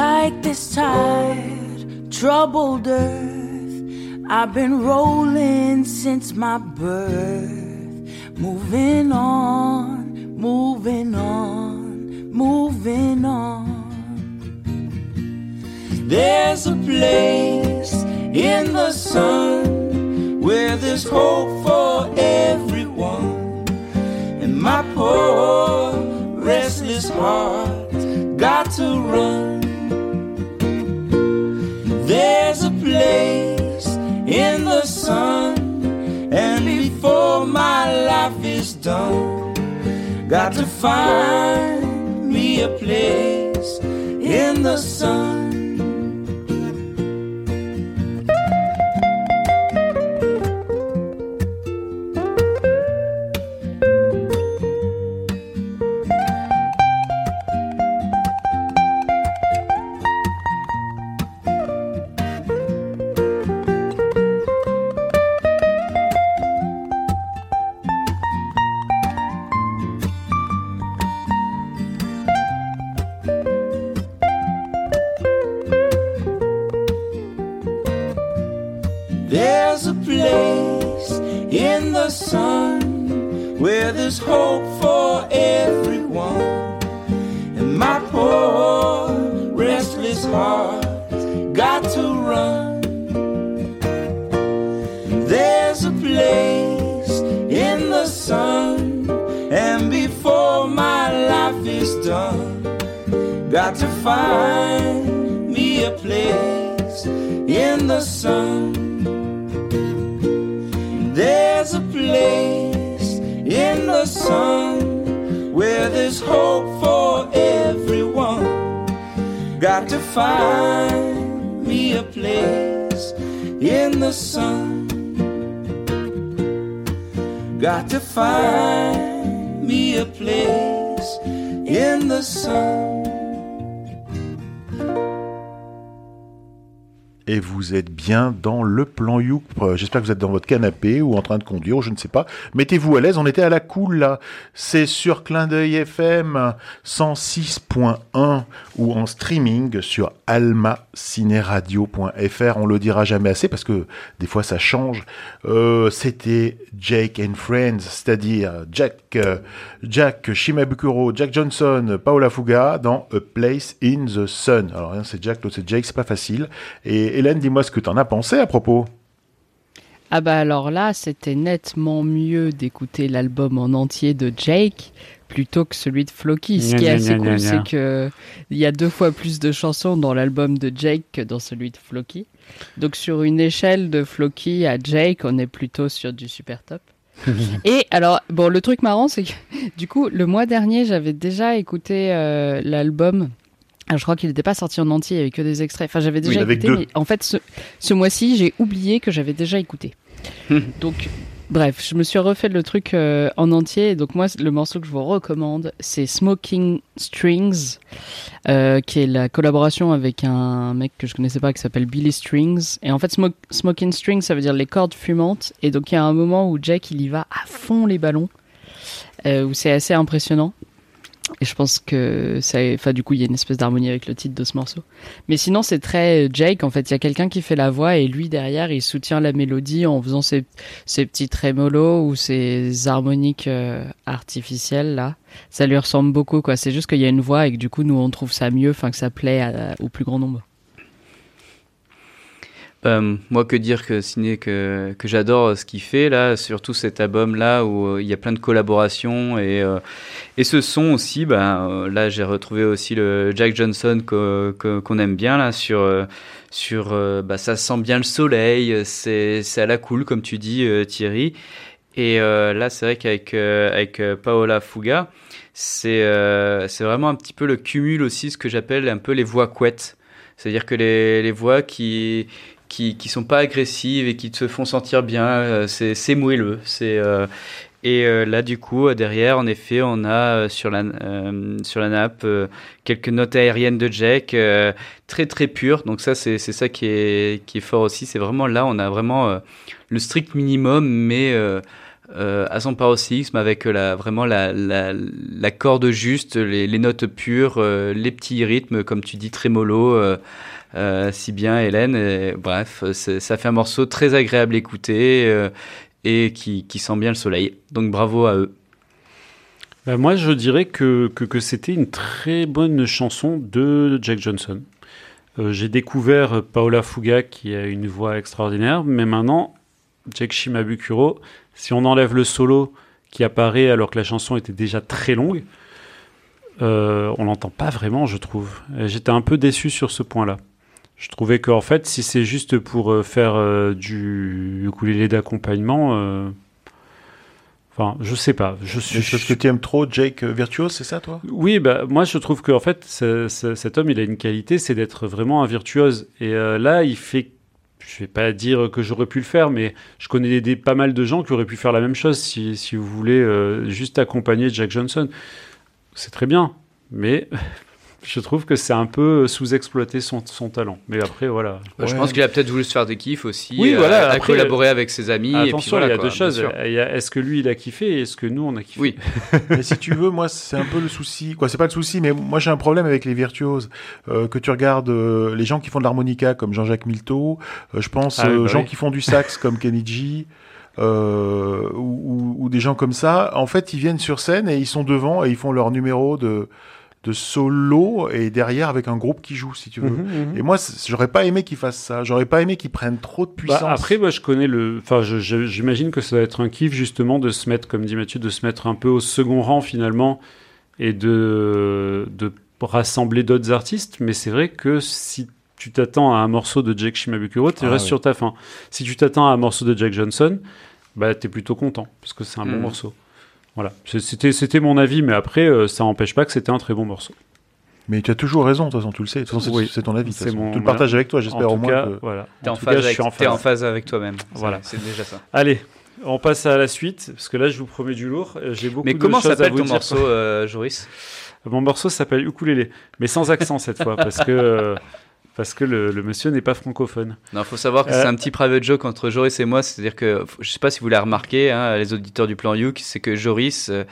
Like this tired, troubled earth. I've been rolling since my birth. Moving on, moving on, moving on. There's a place in the sun where there's hope for everyone. And my poor, restless heart got to run. In the sun, and before my life is done, got to find me a place in the sun. In the sun where there's hope for everyone. Got to find me a place in the sun. Got to find me a place in the sun. Et vous êtes bien dans le plan Youk. Euh, J'espère que vous êtes dans votre canapé ou en train de conduire, ou je ne sais pas. Mettez-vous à l'aise, on était à la cool là. C'est sur Clin d'œil FM 106.1 ou en streaming sur almacineradio.fr. On le dira jamais assez parce que des fois ça change. Euh, C'était Jake and Friends, c'est-à-dire Jack, euh, Jack Shimabukuro, Jack Johnson, Paola Fuga dans A Place in the Sun. Alors, un c'est Jack, l'autre c'est Jake, c'est pas facile. Et Hélène, dis-moi ce que t'en as pensé à propos. Ah bah alors là, c'était nettement mieux d'écouter l'album en entier de Jake plutôt que celui de Floki. Ce qui est assez cool, c'est que il y a deux fois plus de chansons dans l'album de Jake que dans celui de Floki. Donc sur une échelle de Floki à Jake, on est plutôt sur du super top. Et alors, bon, le truc marrant, c'est que du coup, le mois dernier, j'avais déjà écouté euh, l'album. Ah, Je crois qu'il n'était pas sorti en entier, il n'y avait que des extraits. Enfin, j'avais déjà écouté, mais en fait, ce, ce mois-ci, j'ai oublié que j'avais déjà écouté. Donc, bref, je me suis refait le truc euh, en entier. Donc, moi, le morceau que je vous recommande, c'est Smoking Strings, euh, qui est la collaboration avec un mec que je connaissais pas qui s'appelle Billy Strings. Et en fait, Smoke, Smoking Strings, ça veut dire les cordes fumantes. Et donc, il y a un moment où Jack, il y va à fond les ballons, euh, où c'est assez impressionnant. Et je pense que ça, enfin, du coup, il y a une espèce d'harmonie avec le titre de ce morceau. Mais sinon, c'est très euh, Jake. En fait, il y a quelqu'un qui fait la voix et lui derrière, il soutient la mélodie en faisant ses, petits trémolos ou ses harmoniques euh, artificielles là. Ça lui ressemble beaucoup, quoi. C'est juste qu'il y a une voix et que du coup, nous, on trouve ça mieux, enfin, que ça plaît au plus grand nombre. Euh, moi, que dire que ciné que, que j'adore ce qu'il fait là, surtout cet album là où euh, il y a plein de collaborations et, euh, et ce son aussi. Ben, euh, là, j'ai retrouvé aussi le Jack Johnson qu'on aime bien là sur euh, sur. euh, bah, ça sent bien le soleil, c'est à la cool comme tu dis euh, Thierry. Et euh, là, c'est vrai qu'avec euh, avec euh, Paola Fuga, c'est euh, c'est vraiment un petit peu le cumul aussi, ce que j'appelle un peu les voix couettes. C'est-à-dire que les, les voix qui qui qui sont pas agressives et qui te font sentir bien, euh, c'est moelleux, c'est euh, et euh, là du coup derrière en effet on a sur la sur la nappe quelques notes aériennes de Jack très très pures. Donc ça c'est ça qui est qui est fort aussi, c'est vraiment là on a vraiment le strict minimum mais à son paroxysme avec la, vraiment la, la, corde juste, les, notes pures, les petits rythmes, comme tu dis, trémolo, si bien Hélène. Bref, ça fait un morceau très agréable à écouter euh, et qui, sent bien le soleil. Donc bravo à eux. Bah, moi, je dirais que, c'était une très bonne chanson de Jack Johnson. Euh, J'ai découvert euh, Paola Fuga qui a une voix extraordinaire, mais maintenant, Jack Shimabukuro, si on enlève le solo qui apparaît alors que la chanson était déjà très longue, euh, on l'entend pas vraiment, je trouve. J'étais un peu déçu sur ce point-là. Je trouvais qu'en fait, si c'est juste pour euh, faire euh, du ukulélé d'accompagnement, euh, enfin, je sais pas. Je suis, C'est parce que tu aimes trop Jake Virtuose, c'est ça, toi? Oui, bah, moi je trouve qu'en fait, ce- ce- cet homme, il a une qualité, c'est d'être vraiment un virtuose. Et euh, là, il fait. Je vais pas dire que j'aurais pu le faire, mais je connais des, des- pas mal de gens qui auraient pu faire la même chose si, si vous voulez juste accompagner Jack Johnson. C'est très bien, mais Je trouve que c'est un peu sous-exploiter son, son talent. Mais après, voilà. Bah, Je pense qu'il a peut-être voulu se faire des kiffs aussi. Oui, euh, voilà, à après, collaborer avec ses amis. et puis Attention, voilà, il y a quoi, deux choses. Est-ce que lui, il a kiffé et est-ce que nous, on a kiffé? Oui. Mais si tu veux, moi, c'est un peu le souci. Quoi, c'est pas le souci, mais moi, j'ai un problème avec les virtuoses. Euh, que tu regardes euh, les gens qui font de l'harmonica comme Jean-Jacques Milteau, euh, je pense Ah oui, bah gens oui. qui font du sax comme Kenny G, euh, ou, ou- ou des gens comme ça. En fait, ils viennent sur scène et ils sont devant et ils font leur numéro de, de solo et derrière avec un groupe qui joue, si tu veux. Mhm, mhm. Et moi, j'aurais pas aimé qu'ils fassent ça. J'aurais pas aimé qu'ils prennent trop de Bah, puissance. après, moi, je connais le. Enfin, j'imagine que ça va être un kiff justement de se mettre, comme dit Mathieu, de se mettre un peu au second rang finalement et de, de rassembler d'autres artistes. Mais c'est vrai que si tu t'attends à un morceau de Jake Shimabukuro, tu Ah, restes oui. sur ta fin. Si tu t'attends à un morceau de Jack Johnson, bah, t'es plutôt content parce que c'est un bon Mhm. morceau. Voilà, c'était mon avis, mais après, euh, ça n'empêche pas que c'était un très bon morceau. Mais tu as toujours raison, de toute façon, tu le sais. De toute façon, c'est Oui. c'est ton avis. C'est mon- Tu le partages avec toi, j'espère au moins. cas, que- voilà. T'es en, phase cas, avec- suis en phase. avec toi-même. Voilà. C'est déjà ça. Allez, on passe à la suite parce que là, je vous promets du lourd. Euh, J'ai beaucoup Mais de comment choses à s'appelle vous ton dire. morceau, euh, Joris? Mon morceau s'appelle Ukulélé, mais sans accent cette fois, parce que, euh, parce que le, le monsieur n'est pas francophone. Non, faut savoir que Euh. c'est un petit private joke entre Joris et moi. C'est-à-dire que, je sais pas si vous l'avez remarqué, hein, les auditeurs du plan Yuk, c'est que Joris euh,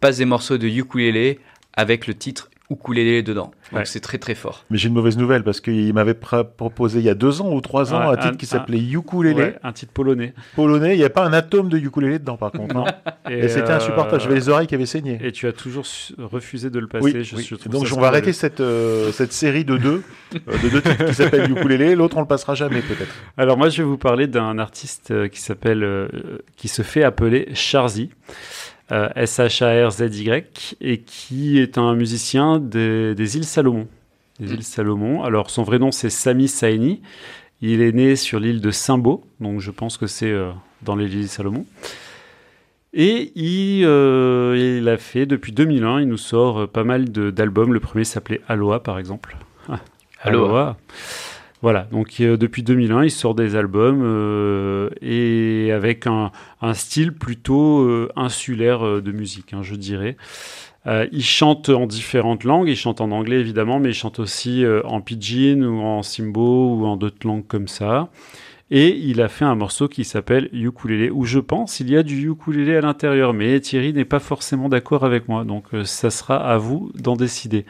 passe des morceaux de ukulélé avec le titre ukulélé dedans. Donc Ouais. c'est très très fort. Mais j'ai une mauvaise nouvelle parce qu'il m'avait pr- proposé il y a deux ans ou trois ans Ouais, un titre un- qui s'appelait Ukulélé Ouais, un titre polonais. polonais. Il n'y a pas un atome de ukulélé dedans par contre. Non. Et, c'était euh, insupportable. J'avais les oreilles qui avaient saigné. Et tu as toujours refusé de le passer. Oui, je, oui. je donc on va arrêter cette, euh, cette série de deux, euh, de deux titres qui s'appellent Ukulélé. L'autre on le passera jamais peut-être. Alors moi, je vais vous parler d'un artiste euh, qui s'appelle, euh, qui se fait appeler Charzy. Euh, S-H-A-R-Z-Y, et qui est un musicien des, des îles Salomon. Des îles Salomon. Alors, son vrai nom, c'est Sami Saini. Il est né sur l'île de Simbo, donc je pense que c'est euh, dans les îles Salomon. Et il, euh, il a fait, depuis 2001, il nous sort pas mal d'albums. Le premier s'appelait Aloha, par exemple. Ah, Aloha. Voilà, donc euh, depuis 2001, il sort des albums euh, et avec un, style plutôt euh, insulaire de musique, hein, je dirais. Il chante en différentes langues, il chante en anglais évidemment, mais il chante aussi en pidgin ou en simbo ou en d'autres langues comme ça. Et il a fait un morceau qui s'appelle Ukulele, où je pense il y a du ukulélé à l'intérieur, mais Thierry n'est pas forcément d'accord avec moi, donc ça sera à vous d'en décider.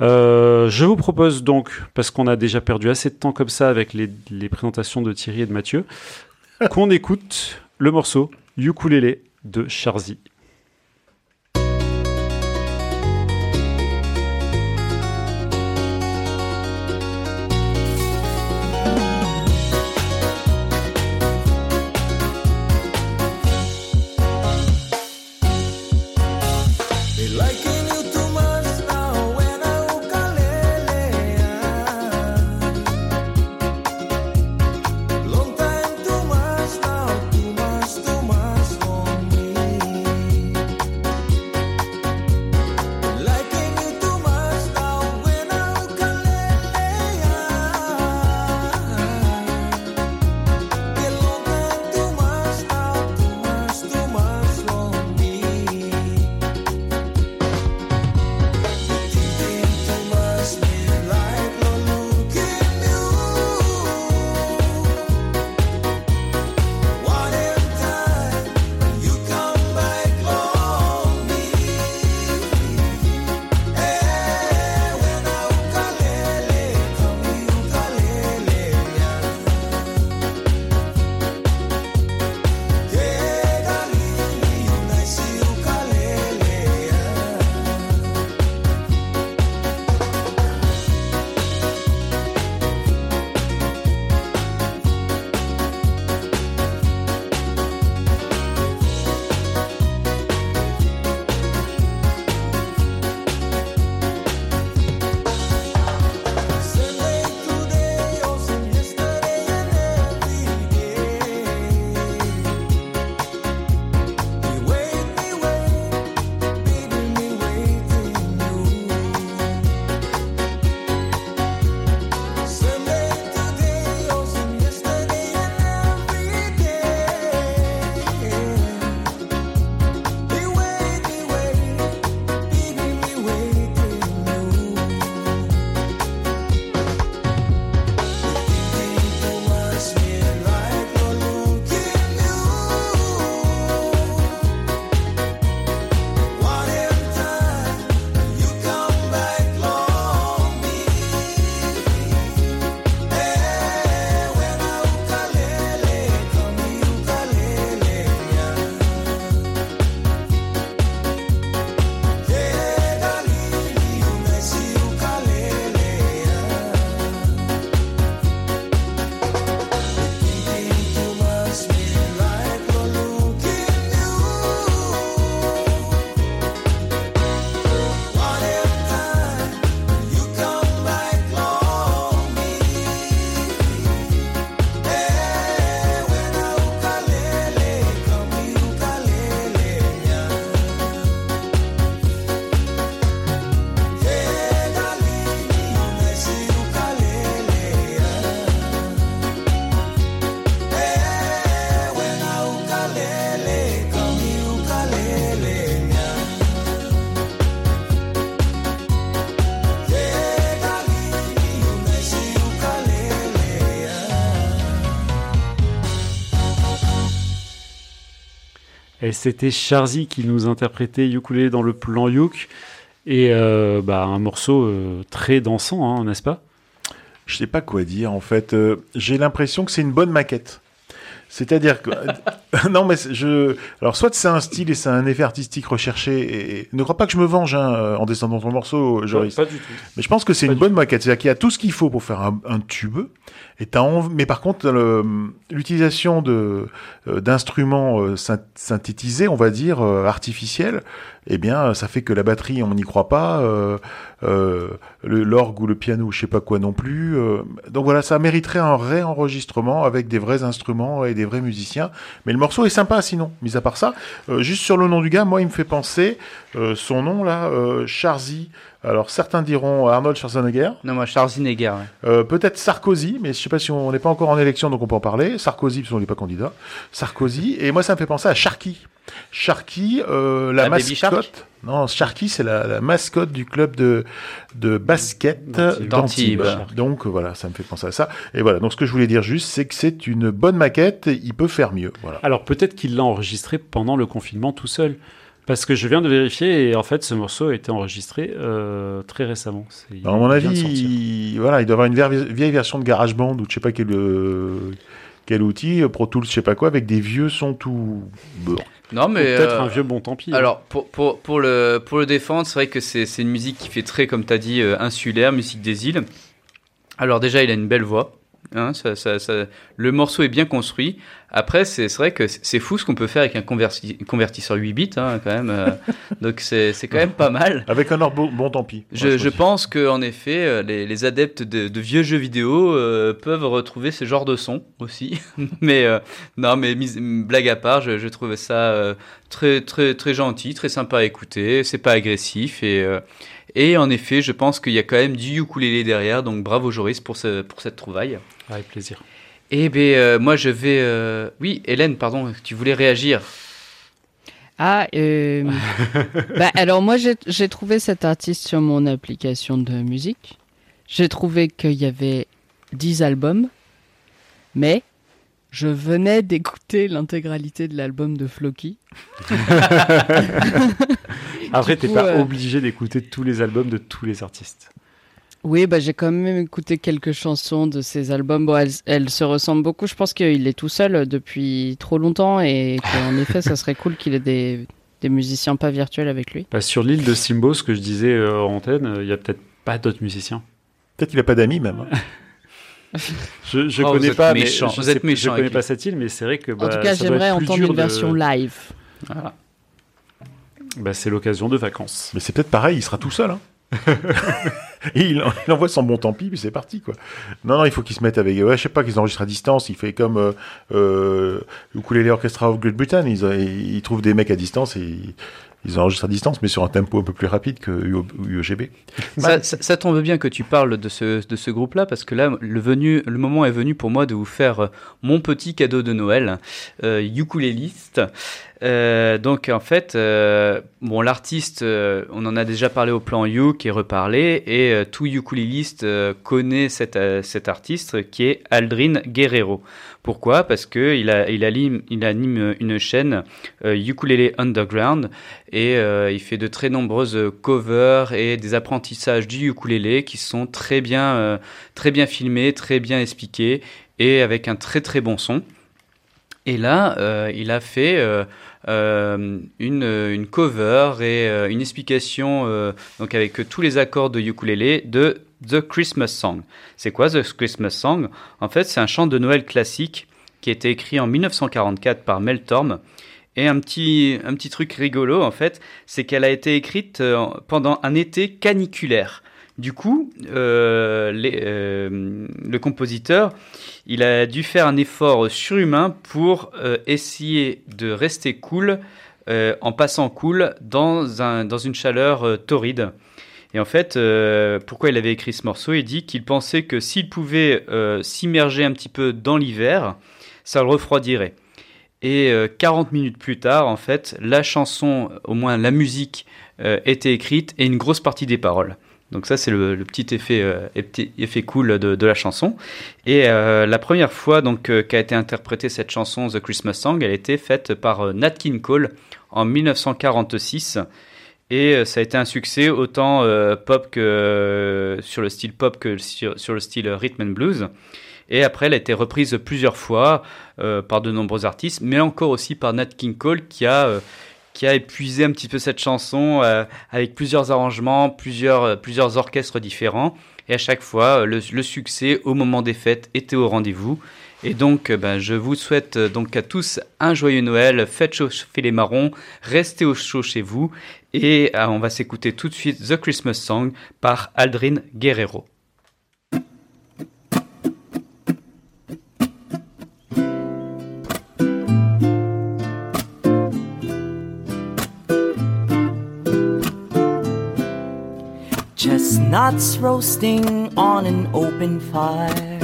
Euh, je vous propose donc, parce qu'on a déjà perdu assez de temps comme ça avec les, les présentations de Thierry et de Mathieu, qu'on écoute le morceau Ukulélé de Charzy. Et c'était Charzy qui nous interprétait Ukulélé dans le plan Youk. Et euh, bah, un morceau euh, très dansant, hein, n'est-ce pas? Je sais pas quoi dire en fait. Euh, J'ai l'impression que c'est une bonne maquette. C'est-à-dire que non mais je alors soit c'est un style et c'est un effet artistique recherché et, ne crois pas que je me venge hein, en descendant ton morceau Joris. Pas du tout. Mais je pense que c'est une bonne maquette. C'est-à-dire qu'il y a tout ce qu'il faut pour faire un, un tube. Mais par contre, l'utilisation euh, d'instruments euh, syn- synthétisés, on va dire euh, artificiels, eh bien, ça fait que la batterie, on n'y croit pas. L'orgue ou le piano, je sais pas quoi non plus. donc voilà, ça mériterait un réenregistrement avec des vrais instruments et des vrais musiciens. Mais le morceau est sympa, sinon. Mis à part ça, juste sur le nom du gars, moi, il me fait penser son nom là, Charzy. Alors certains diront Arnold Schwarzenegger, Non, moi, Schwarzenegger. ouais. euh, peut-être Sarkozy, mais je sais pas si on n'est pas encore en élection, donc on peut en parler. Sarkozy, parce qu'on n'est pas candidat. Sarkozy, et moi ça me fait penser à Sharky. Sharky, euh, la Ah, Baby mascotte. Non, Sharky, c'est la, la mascotte du club de, de basket D'Antibes. Donc voilà, ça me fait penser à ça. Et voilà, donc ce que je voulais dire juste, c'est que c'est une bonne maquette, il peut faire mieux. Voilà. Alors peut-être qu'il l'a enregistré pendant le confinement tout seul. Parce que je viens de vérifier et en fait ce morceau a été enregistré euh, très récemment. C'est- à mon avis, il, voilà, il doit avoir une vieille, vieille version de GarageBand ou de je sais pas quel, euh, quel outil, Pro Tools, je sais pas quoi, avec des vieux sons tout. Bon. Non, mais. Peut-être euh, un vieux bon tant pis. hein. Alors, pour, pour, pour, le, pour le défendre, c'est vrai que c'est c'est une musique qui fait très, comme tu as dit, euh, insulaire, musique des îles. Alors, déjà, il a une belle voix. Hein, ça, ça, ça- le morceau est bien construit. Après, c'est vrai que c'est fou ce qu'on peut faire avec un converti- convertisseur 8 bits, hein, quand même. euh, donc, c'est quand même pas mal. Avec un or bon, tant pis. Je, je pense que en effet, euh, les, les adeptes de, de vieux jeux vidéo euh, peuvent retrouver ce genre de son aussi. mais euh, non, mais mis- blague à part, je, je trouvais ça très très très gentil, très sympa à écouter. C'est pas agressif et et en effet, je pense qu'il y a quand même du ukulélé derrière. Donc bravo Joris pour ce pour cette trouvaille. Avec plaisir. Et ben euh, moi je vais euh, oui Hélène pardon tu voulais réagir. Ah, euh... bah, alors moi j'ai j'ai trouvé cet artiste sur mon application de musique. J'ai trouvé qu'il y avait 10 albums, mais je venais d'écouter l'intégralité de l'album de Floki. Après, t'es pas euh, obligé d'écouter tous les albums de tous les artistes. Oui, bah, j'ai quand même écouté quelques chansons de ces albums. Bon, elles, elles se ressemblent beaucoup. Je pense qu'il est tout seul depuis trop longtemps et qu'en effet, ça serait cool qu'il ait des, des musiciens pas virtuels avec lui. Bah, sur l'île de Simbo, ce que je disais euh, en antenne, euh, il y a peut-être pas d'autres musiciens. Peut-être qu'il a pas d'amis même. hein. Je, je Oh, connais pas, méchant, mais je, vous sais- êtes méchant je connais avec pas lui. cette île, mais c'est vrai que En bah, tout cas, ça doit j'aimerais entendre une de- version live. Voilà. Bah, c'est l'occasion de vacances. Mais c'est peut-être pareil, il sera tout seul. Hein. Et il, en- il envoie son bon tant pis, puis c'est parti quoi. Non, non, il faut qu'ils se mettent avec. Ouais, je sais pas qu'ils enregistrent à distance. Il fait comme euh, euh, Ukulele Orchestra of Great Britain. Ils, ils, ils trouvent des mecs à distance et ils, ils enregistrent à distance, mais sur un tempo un peu plus rapide que UO UOGB. Ça, ça- ça tombe bien que tu parles de ce, de ce groupe-là, parce que là, le, venu, le moment est venu pour moi de vous faire euh, mon petit cadeau de Noël, euh, ukuléliste. Euh, donc en fait, euh, bon, l'artiste, euh, on en a déjà parlé au plan You, qui est reparlé, et euh, tout ukuléliste euh, connaît cet, euh, cet artiste qui est Aldrin Guerrero. Pourquoi? Parce que il, anime, anime une chaîne euh, Underground et euh, il fait de très nombreuses covers et des apprentissages du ukulélé qui sont très bien, euh, très bien filmés, très bien expliqués et avec un très très bon son. Et là, euh, il a fait euh, euh, une, cover et euh, une explication euh, donc avec tous les accords de ukulélé de The Christmas Song. C'est quoi The Christmas Song? En fait, c'est un chant de Noël classique qui a été écrit en 1944 par Mel Torme. Et un petit, un petit truc rigolo, en fait, c'est qu'elle a été écrite euh, pendant un été caniculaire. Du coup, euh, euh, le compositeur, il a dû faire un effort surhumain pour essayer de rester cool en passant cool dans, un, dans une chaleur torride. Et en fait, euh, pourquoi il avait écrit ce morceau? Il dit qu'il pensait que s'il pouvait euh, s'immerger un petit peu dans l'hiver, ça le refroidirait. Et euh, 40 minutes plus tard, en fait, la chanson, au moins la musique, euh, était écrite et une grosse partie des paroles. Donc ça, c'est le, petit effet, euh, cool de, la chanson. Et euh, la première fois donc euh, qu'a été interprétée cette chanson, The Christmas Song, elle a été faite par euh, Nat King Cole en 1946. Et euh, ça a été un succès autant euh, pop que euh, sur le style pop que sur, le style rhythm and blues. Et après, elle a été reprise plusieurs fois par de nombreux artistes, mais encore aussi par Nat King Cole qui a qui a épuisé un petit peu cette chanson avec plusieurs arrangements, plusieurs, plusieurs orchestres différents. Et à chaque fois, le, le succès au moment des fêtes était au rendez-vous. Et donc, ben, je vous souhaite donc à tous un joyeux Noël. Faites chauffer les marrons, restez au chaud chez vous. Et euh, on va s'écouter tout de suite The Christmas Song par Aldrin Guerrero. Chestnuts roasting on an open fire.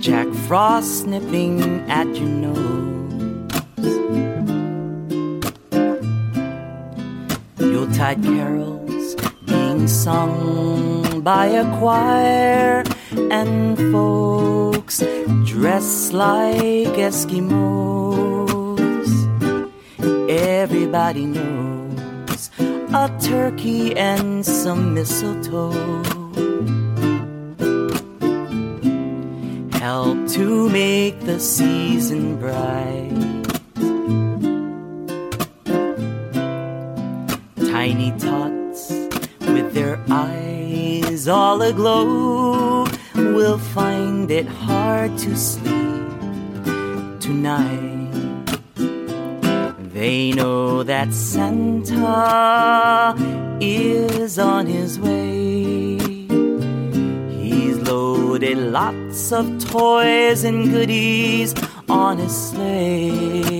Jack Frost nipping at your nose. Yuletide carols being sung by a choir, and folks dressed like Eskimos. Everybody knows a turkey and some mistletoe help to make the season bright. Tiny tots with their eyes all aglow will find it hard to sleep tonight. They know that Santa is on his way. He's loaded lots of toys and goodies on his sleigh.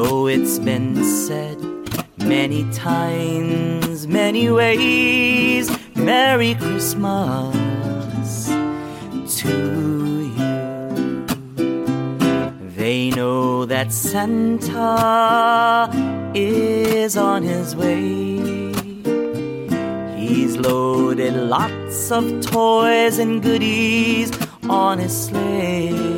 Though it's been said many times, many ways, Merry Christmas to you. They know that Santa is on his way. He's loaded lots of toys and goodies on his sleigh.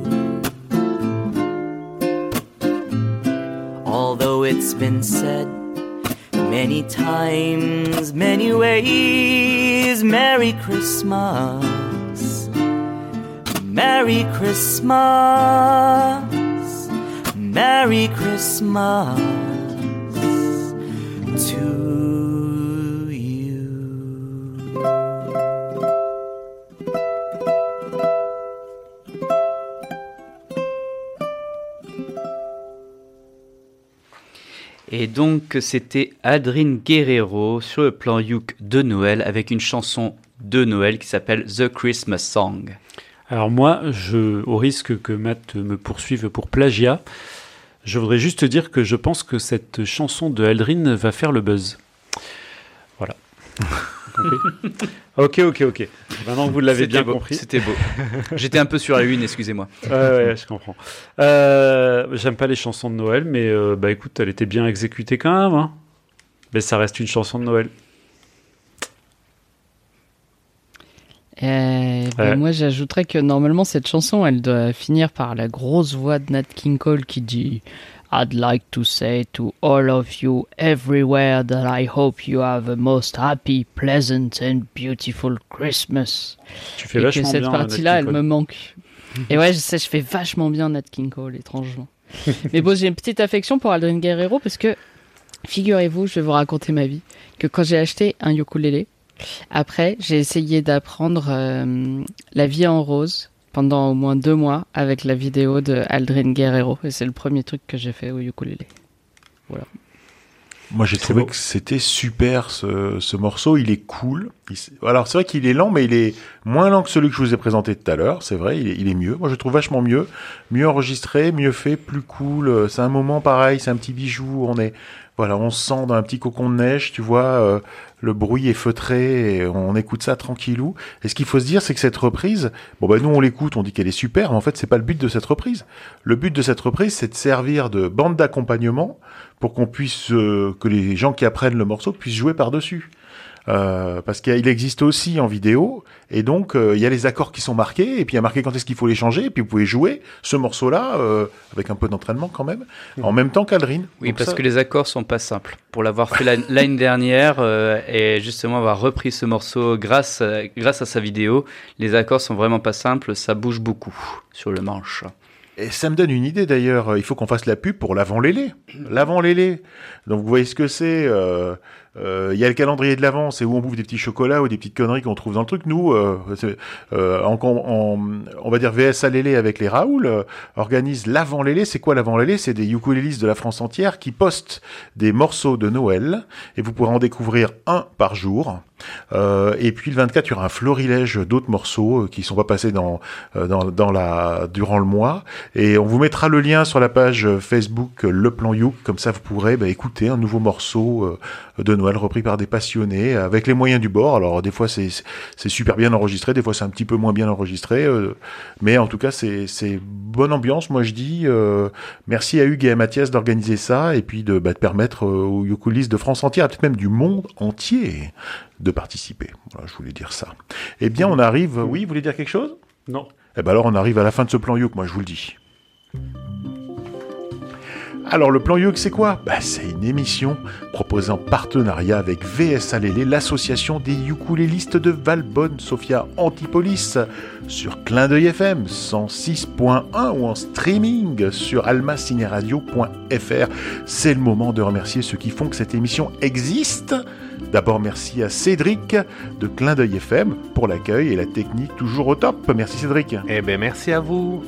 Although it's been said many times, many ways, Merry Christmas. Merry Christmas. Merry Christmas Et donc, c'était Adrien Guerrero sur le plan Youk de Noël avec une chanson de Noël qui s'appelle The Christmas Song. Alors moi, je, au risque que Matt me poursuive pour plagiat, je voudrais juste dire que je pense que cette chanson de Aldrin va faire le buzz. Voilà. Compris ok, ok, ok. Maintenant que vous l'avez bien beau, compris. C'était beau. J'étais un peu sur la une, excusez-moi. Ouais, je comprends. Euh, J'aime pas les chansons de Noël, mais euh, bah écoute, elle était bien exécutée quand même. hein. Mais ça reste une chanson de Noël. Euh, ben, Ouais. Moi, j'ajouterais que normalement, cette chanson, elle doit finir par la grosse voix de Nat King Cole qui dit I'd like to say to all of you everywhere that I hope you have a most happy, pleasant and beautiful Christmas. Tu fais Et que vachement cette bien, partie-là, elle me manque. Et ouais, je sais, je fais vachement bien Nat King Cole, étrangement. Mais bon, j'ai une petite affection pour Aldrin Guerrero parce que, figurez-vous, je vais vous raconter ma vie, que quand j'ai acheté un ukulélé, après, j'ai essayé d'apprendre euh, la vie en rose pendant au moins deux mois avec la vidéo de Aldrin Guerrero. Et c'est le premier truc que j'ai fait au ukulélé. Moi, j'ai trouvé que c'était super ce, ce morceau. Il est cool. Il alors, c'est vrai qu'il est lent, mais il est moins lent que celui que je vous ai présenté tout à l'heure. C'est vrai, il est, il est mieux. Moi, je trouve vachement mieux. Mieux enregistré, mieux fait, plus cool. Euh, C'est un moment pareil, c'est un petit bijou. On est, voilà, on se sent dans un petit cocon de neige, tu vois. euh, le bruit est feutré et on écoute ça tranquillou. Et ce qu'il faut se dire, c'est que cette reprise, bon, bah, nous, on l'écoute, on dit qu'elle est super, mais en fait, c'est pas le but de cette reprise. Le but de cette reprise, c'est de servir de bande d'accompagnement pour qu'on puisse euh, que les gens qui apprennent le morceau puissent jouer par dessus. Euh, parce qu'il existe aussi en vidéo, et donc euh, il y a les accords qui sont marqués, et puis il y a marqué quand est-ce qu'il faut les changer, et puis vous pouvez jouer ce morceau-là euh, avec un peu d'entraînement quand même, en même temps qu'Aldrin. Oui, Donc parce ça- que les accords sont pas simples. Pour l'avoir fait la- l'année dernière euh, et justement avoir repris ce morceau grâce à, grâce à sa vidéo, les accords sont vraiment pas simples, ça bouge beaucoup sur le manche. Et ça me donne une idée d'ailleurs, il faut qu'on fasse la pub pour l'avant lélé. L'avant lélé. Donc vous voyez ce que c'est. euh, euh, Il y a le calendrier de l'avant, c'est où on bouffe des petits chocolats ou des petites conneries qu'on trouve dans le truc. Nous, euh, euh, on va dire VS à Lélé avec les Raoul, euh, organise l'avant lélé. C'est quoi l'avant lélé? C'est des ukulélistes de la France entière qui postent des morceaux de Noël et vous pourrez en découvrir un par jour. Euh, et puis le 24, il y aura un florilège d'autres morceaux euh, qui sont pas passés dans, euh, dans, la, durant le mois. Et on vous mettra le lien sur la page euh, Facebook euh, Le Plan Youk, comme ça vous pourrez bah, écouter un nouveau morceau euh, de Noël repris par des passionnés avec les moyens du bord. Alors des fois c'est c'est super bien enregistré, des fois c'est un petit peu moins bien enregistré, euh, mais en tout cas c'est c'est bonne ambiance. Moi je dis euh, merci à Hugues et à Mathias d'organiser ça et puis de, bah, de permettre euh, aux ukulélistes de France entière, peut-être même du monde entier, de participer. Voilà, je voulais dire ça. Eh bien on arrive. Oui, vous voulez dire quelque chose? Non. eh ben alors on arrive à la fin de ce plan Youk, moi je vous le dis. Alors le plan Youk c'est quoi? Bah, C'est une émission proposée en partenariat avec VS Alélé, l'association des ukulélistes de Valbonne, Sophia Antipolis, sur Clin d'œil FM 106.1 ou en streaming sur almacineradio.fr. C'est le moment de remercier ceux qui font que cette émission existe. D'abord, merci à Cédric de Clin d'œil FM pour l'accueil et la technique toujours au top. Merci Cédric. Eh ben, merci à vous.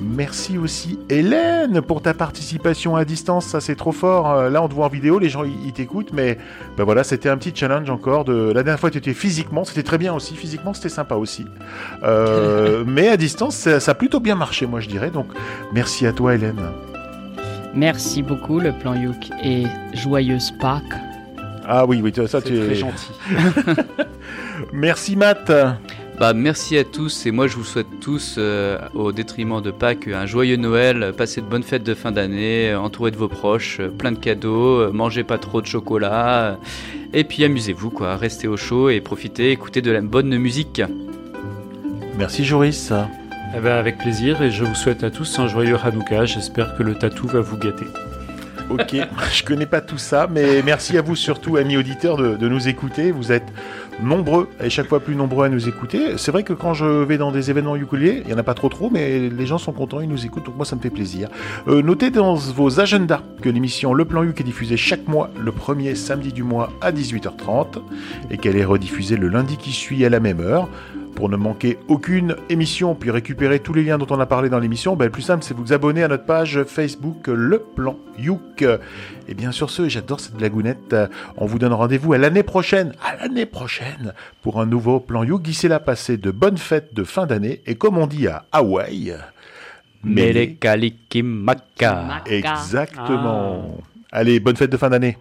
Merci aussi Hélène pour ta participation à distance, ça c'est trop fort. Euh, Là on te voit en vidéo, les gens ils t'écoutent, mais ben voilà, c'était un petit challenge encore. De... La dernière fois tu étais physiquement, c'était très bien aussi, physiquement c'était sympa aussi. Euh, mais à distance ça, ça a plutôt bien marché moi je dirais, donc merci à toi Hélène. Merci beaucoup, le plan Youk. Et joyeuse Pâques. Ah oui, oui, ça tu très es... gentil. Merci Matt. Bah, merci à tous et moi je vous souhaite tous, euh, au détriment de Pâques, un joyeux Noël, passez de bonnes fêtes de fin d'année, euh, entouré de vos proches, euh, plein de cadeaux, mangez pas trop de chocolat, et puis amusez-vous quoi, restez au chaud et profitez, écoutez de la bonne musique. Merci Joris. Eh ben, avec plaisir et je vous souhaite à tous un joyeux Hanouka. J'espère que le tatou va vous gâter. Ok, je connais pas tout ça, mais merci à vous surtout, amis auditeurs, de, de nous écouter. Vous êtes nombreux, et chaque fois plus nombreux à nous écouter. C'est vrai que quand je vais dans des événements ukulélés, il y en a pas trop trop, mais les gens sont contents, ils nous écoutent, donc moi ça me fait plaisir. Euh, notez dans vos agendas que l'émission Le Plan Uc est diffusée chaque mois, le premier samedi du mois à 18h30, et qu'elle est rediffusée le lundi qui suit à la même heure. Pour ne manquer aucune émission, puis récupérer tous les liens dont on a parlé dans l'émission, ben, le plus simple, c'est vous abonner à notre page Facebook Le Plan Youk. Et bien sur ce, j'adore cette blagounette, on vous donne rendez-vous à l'année prochaine, à l'année prochaine, pour un nouveau Plan Youk. D'ici là, passez de bonnes fêtes de fin d'année, et comme on dit à Hawaï, Mele Kalikimaka. Maca. Exactement. Allez, bonne fête de fin d'année.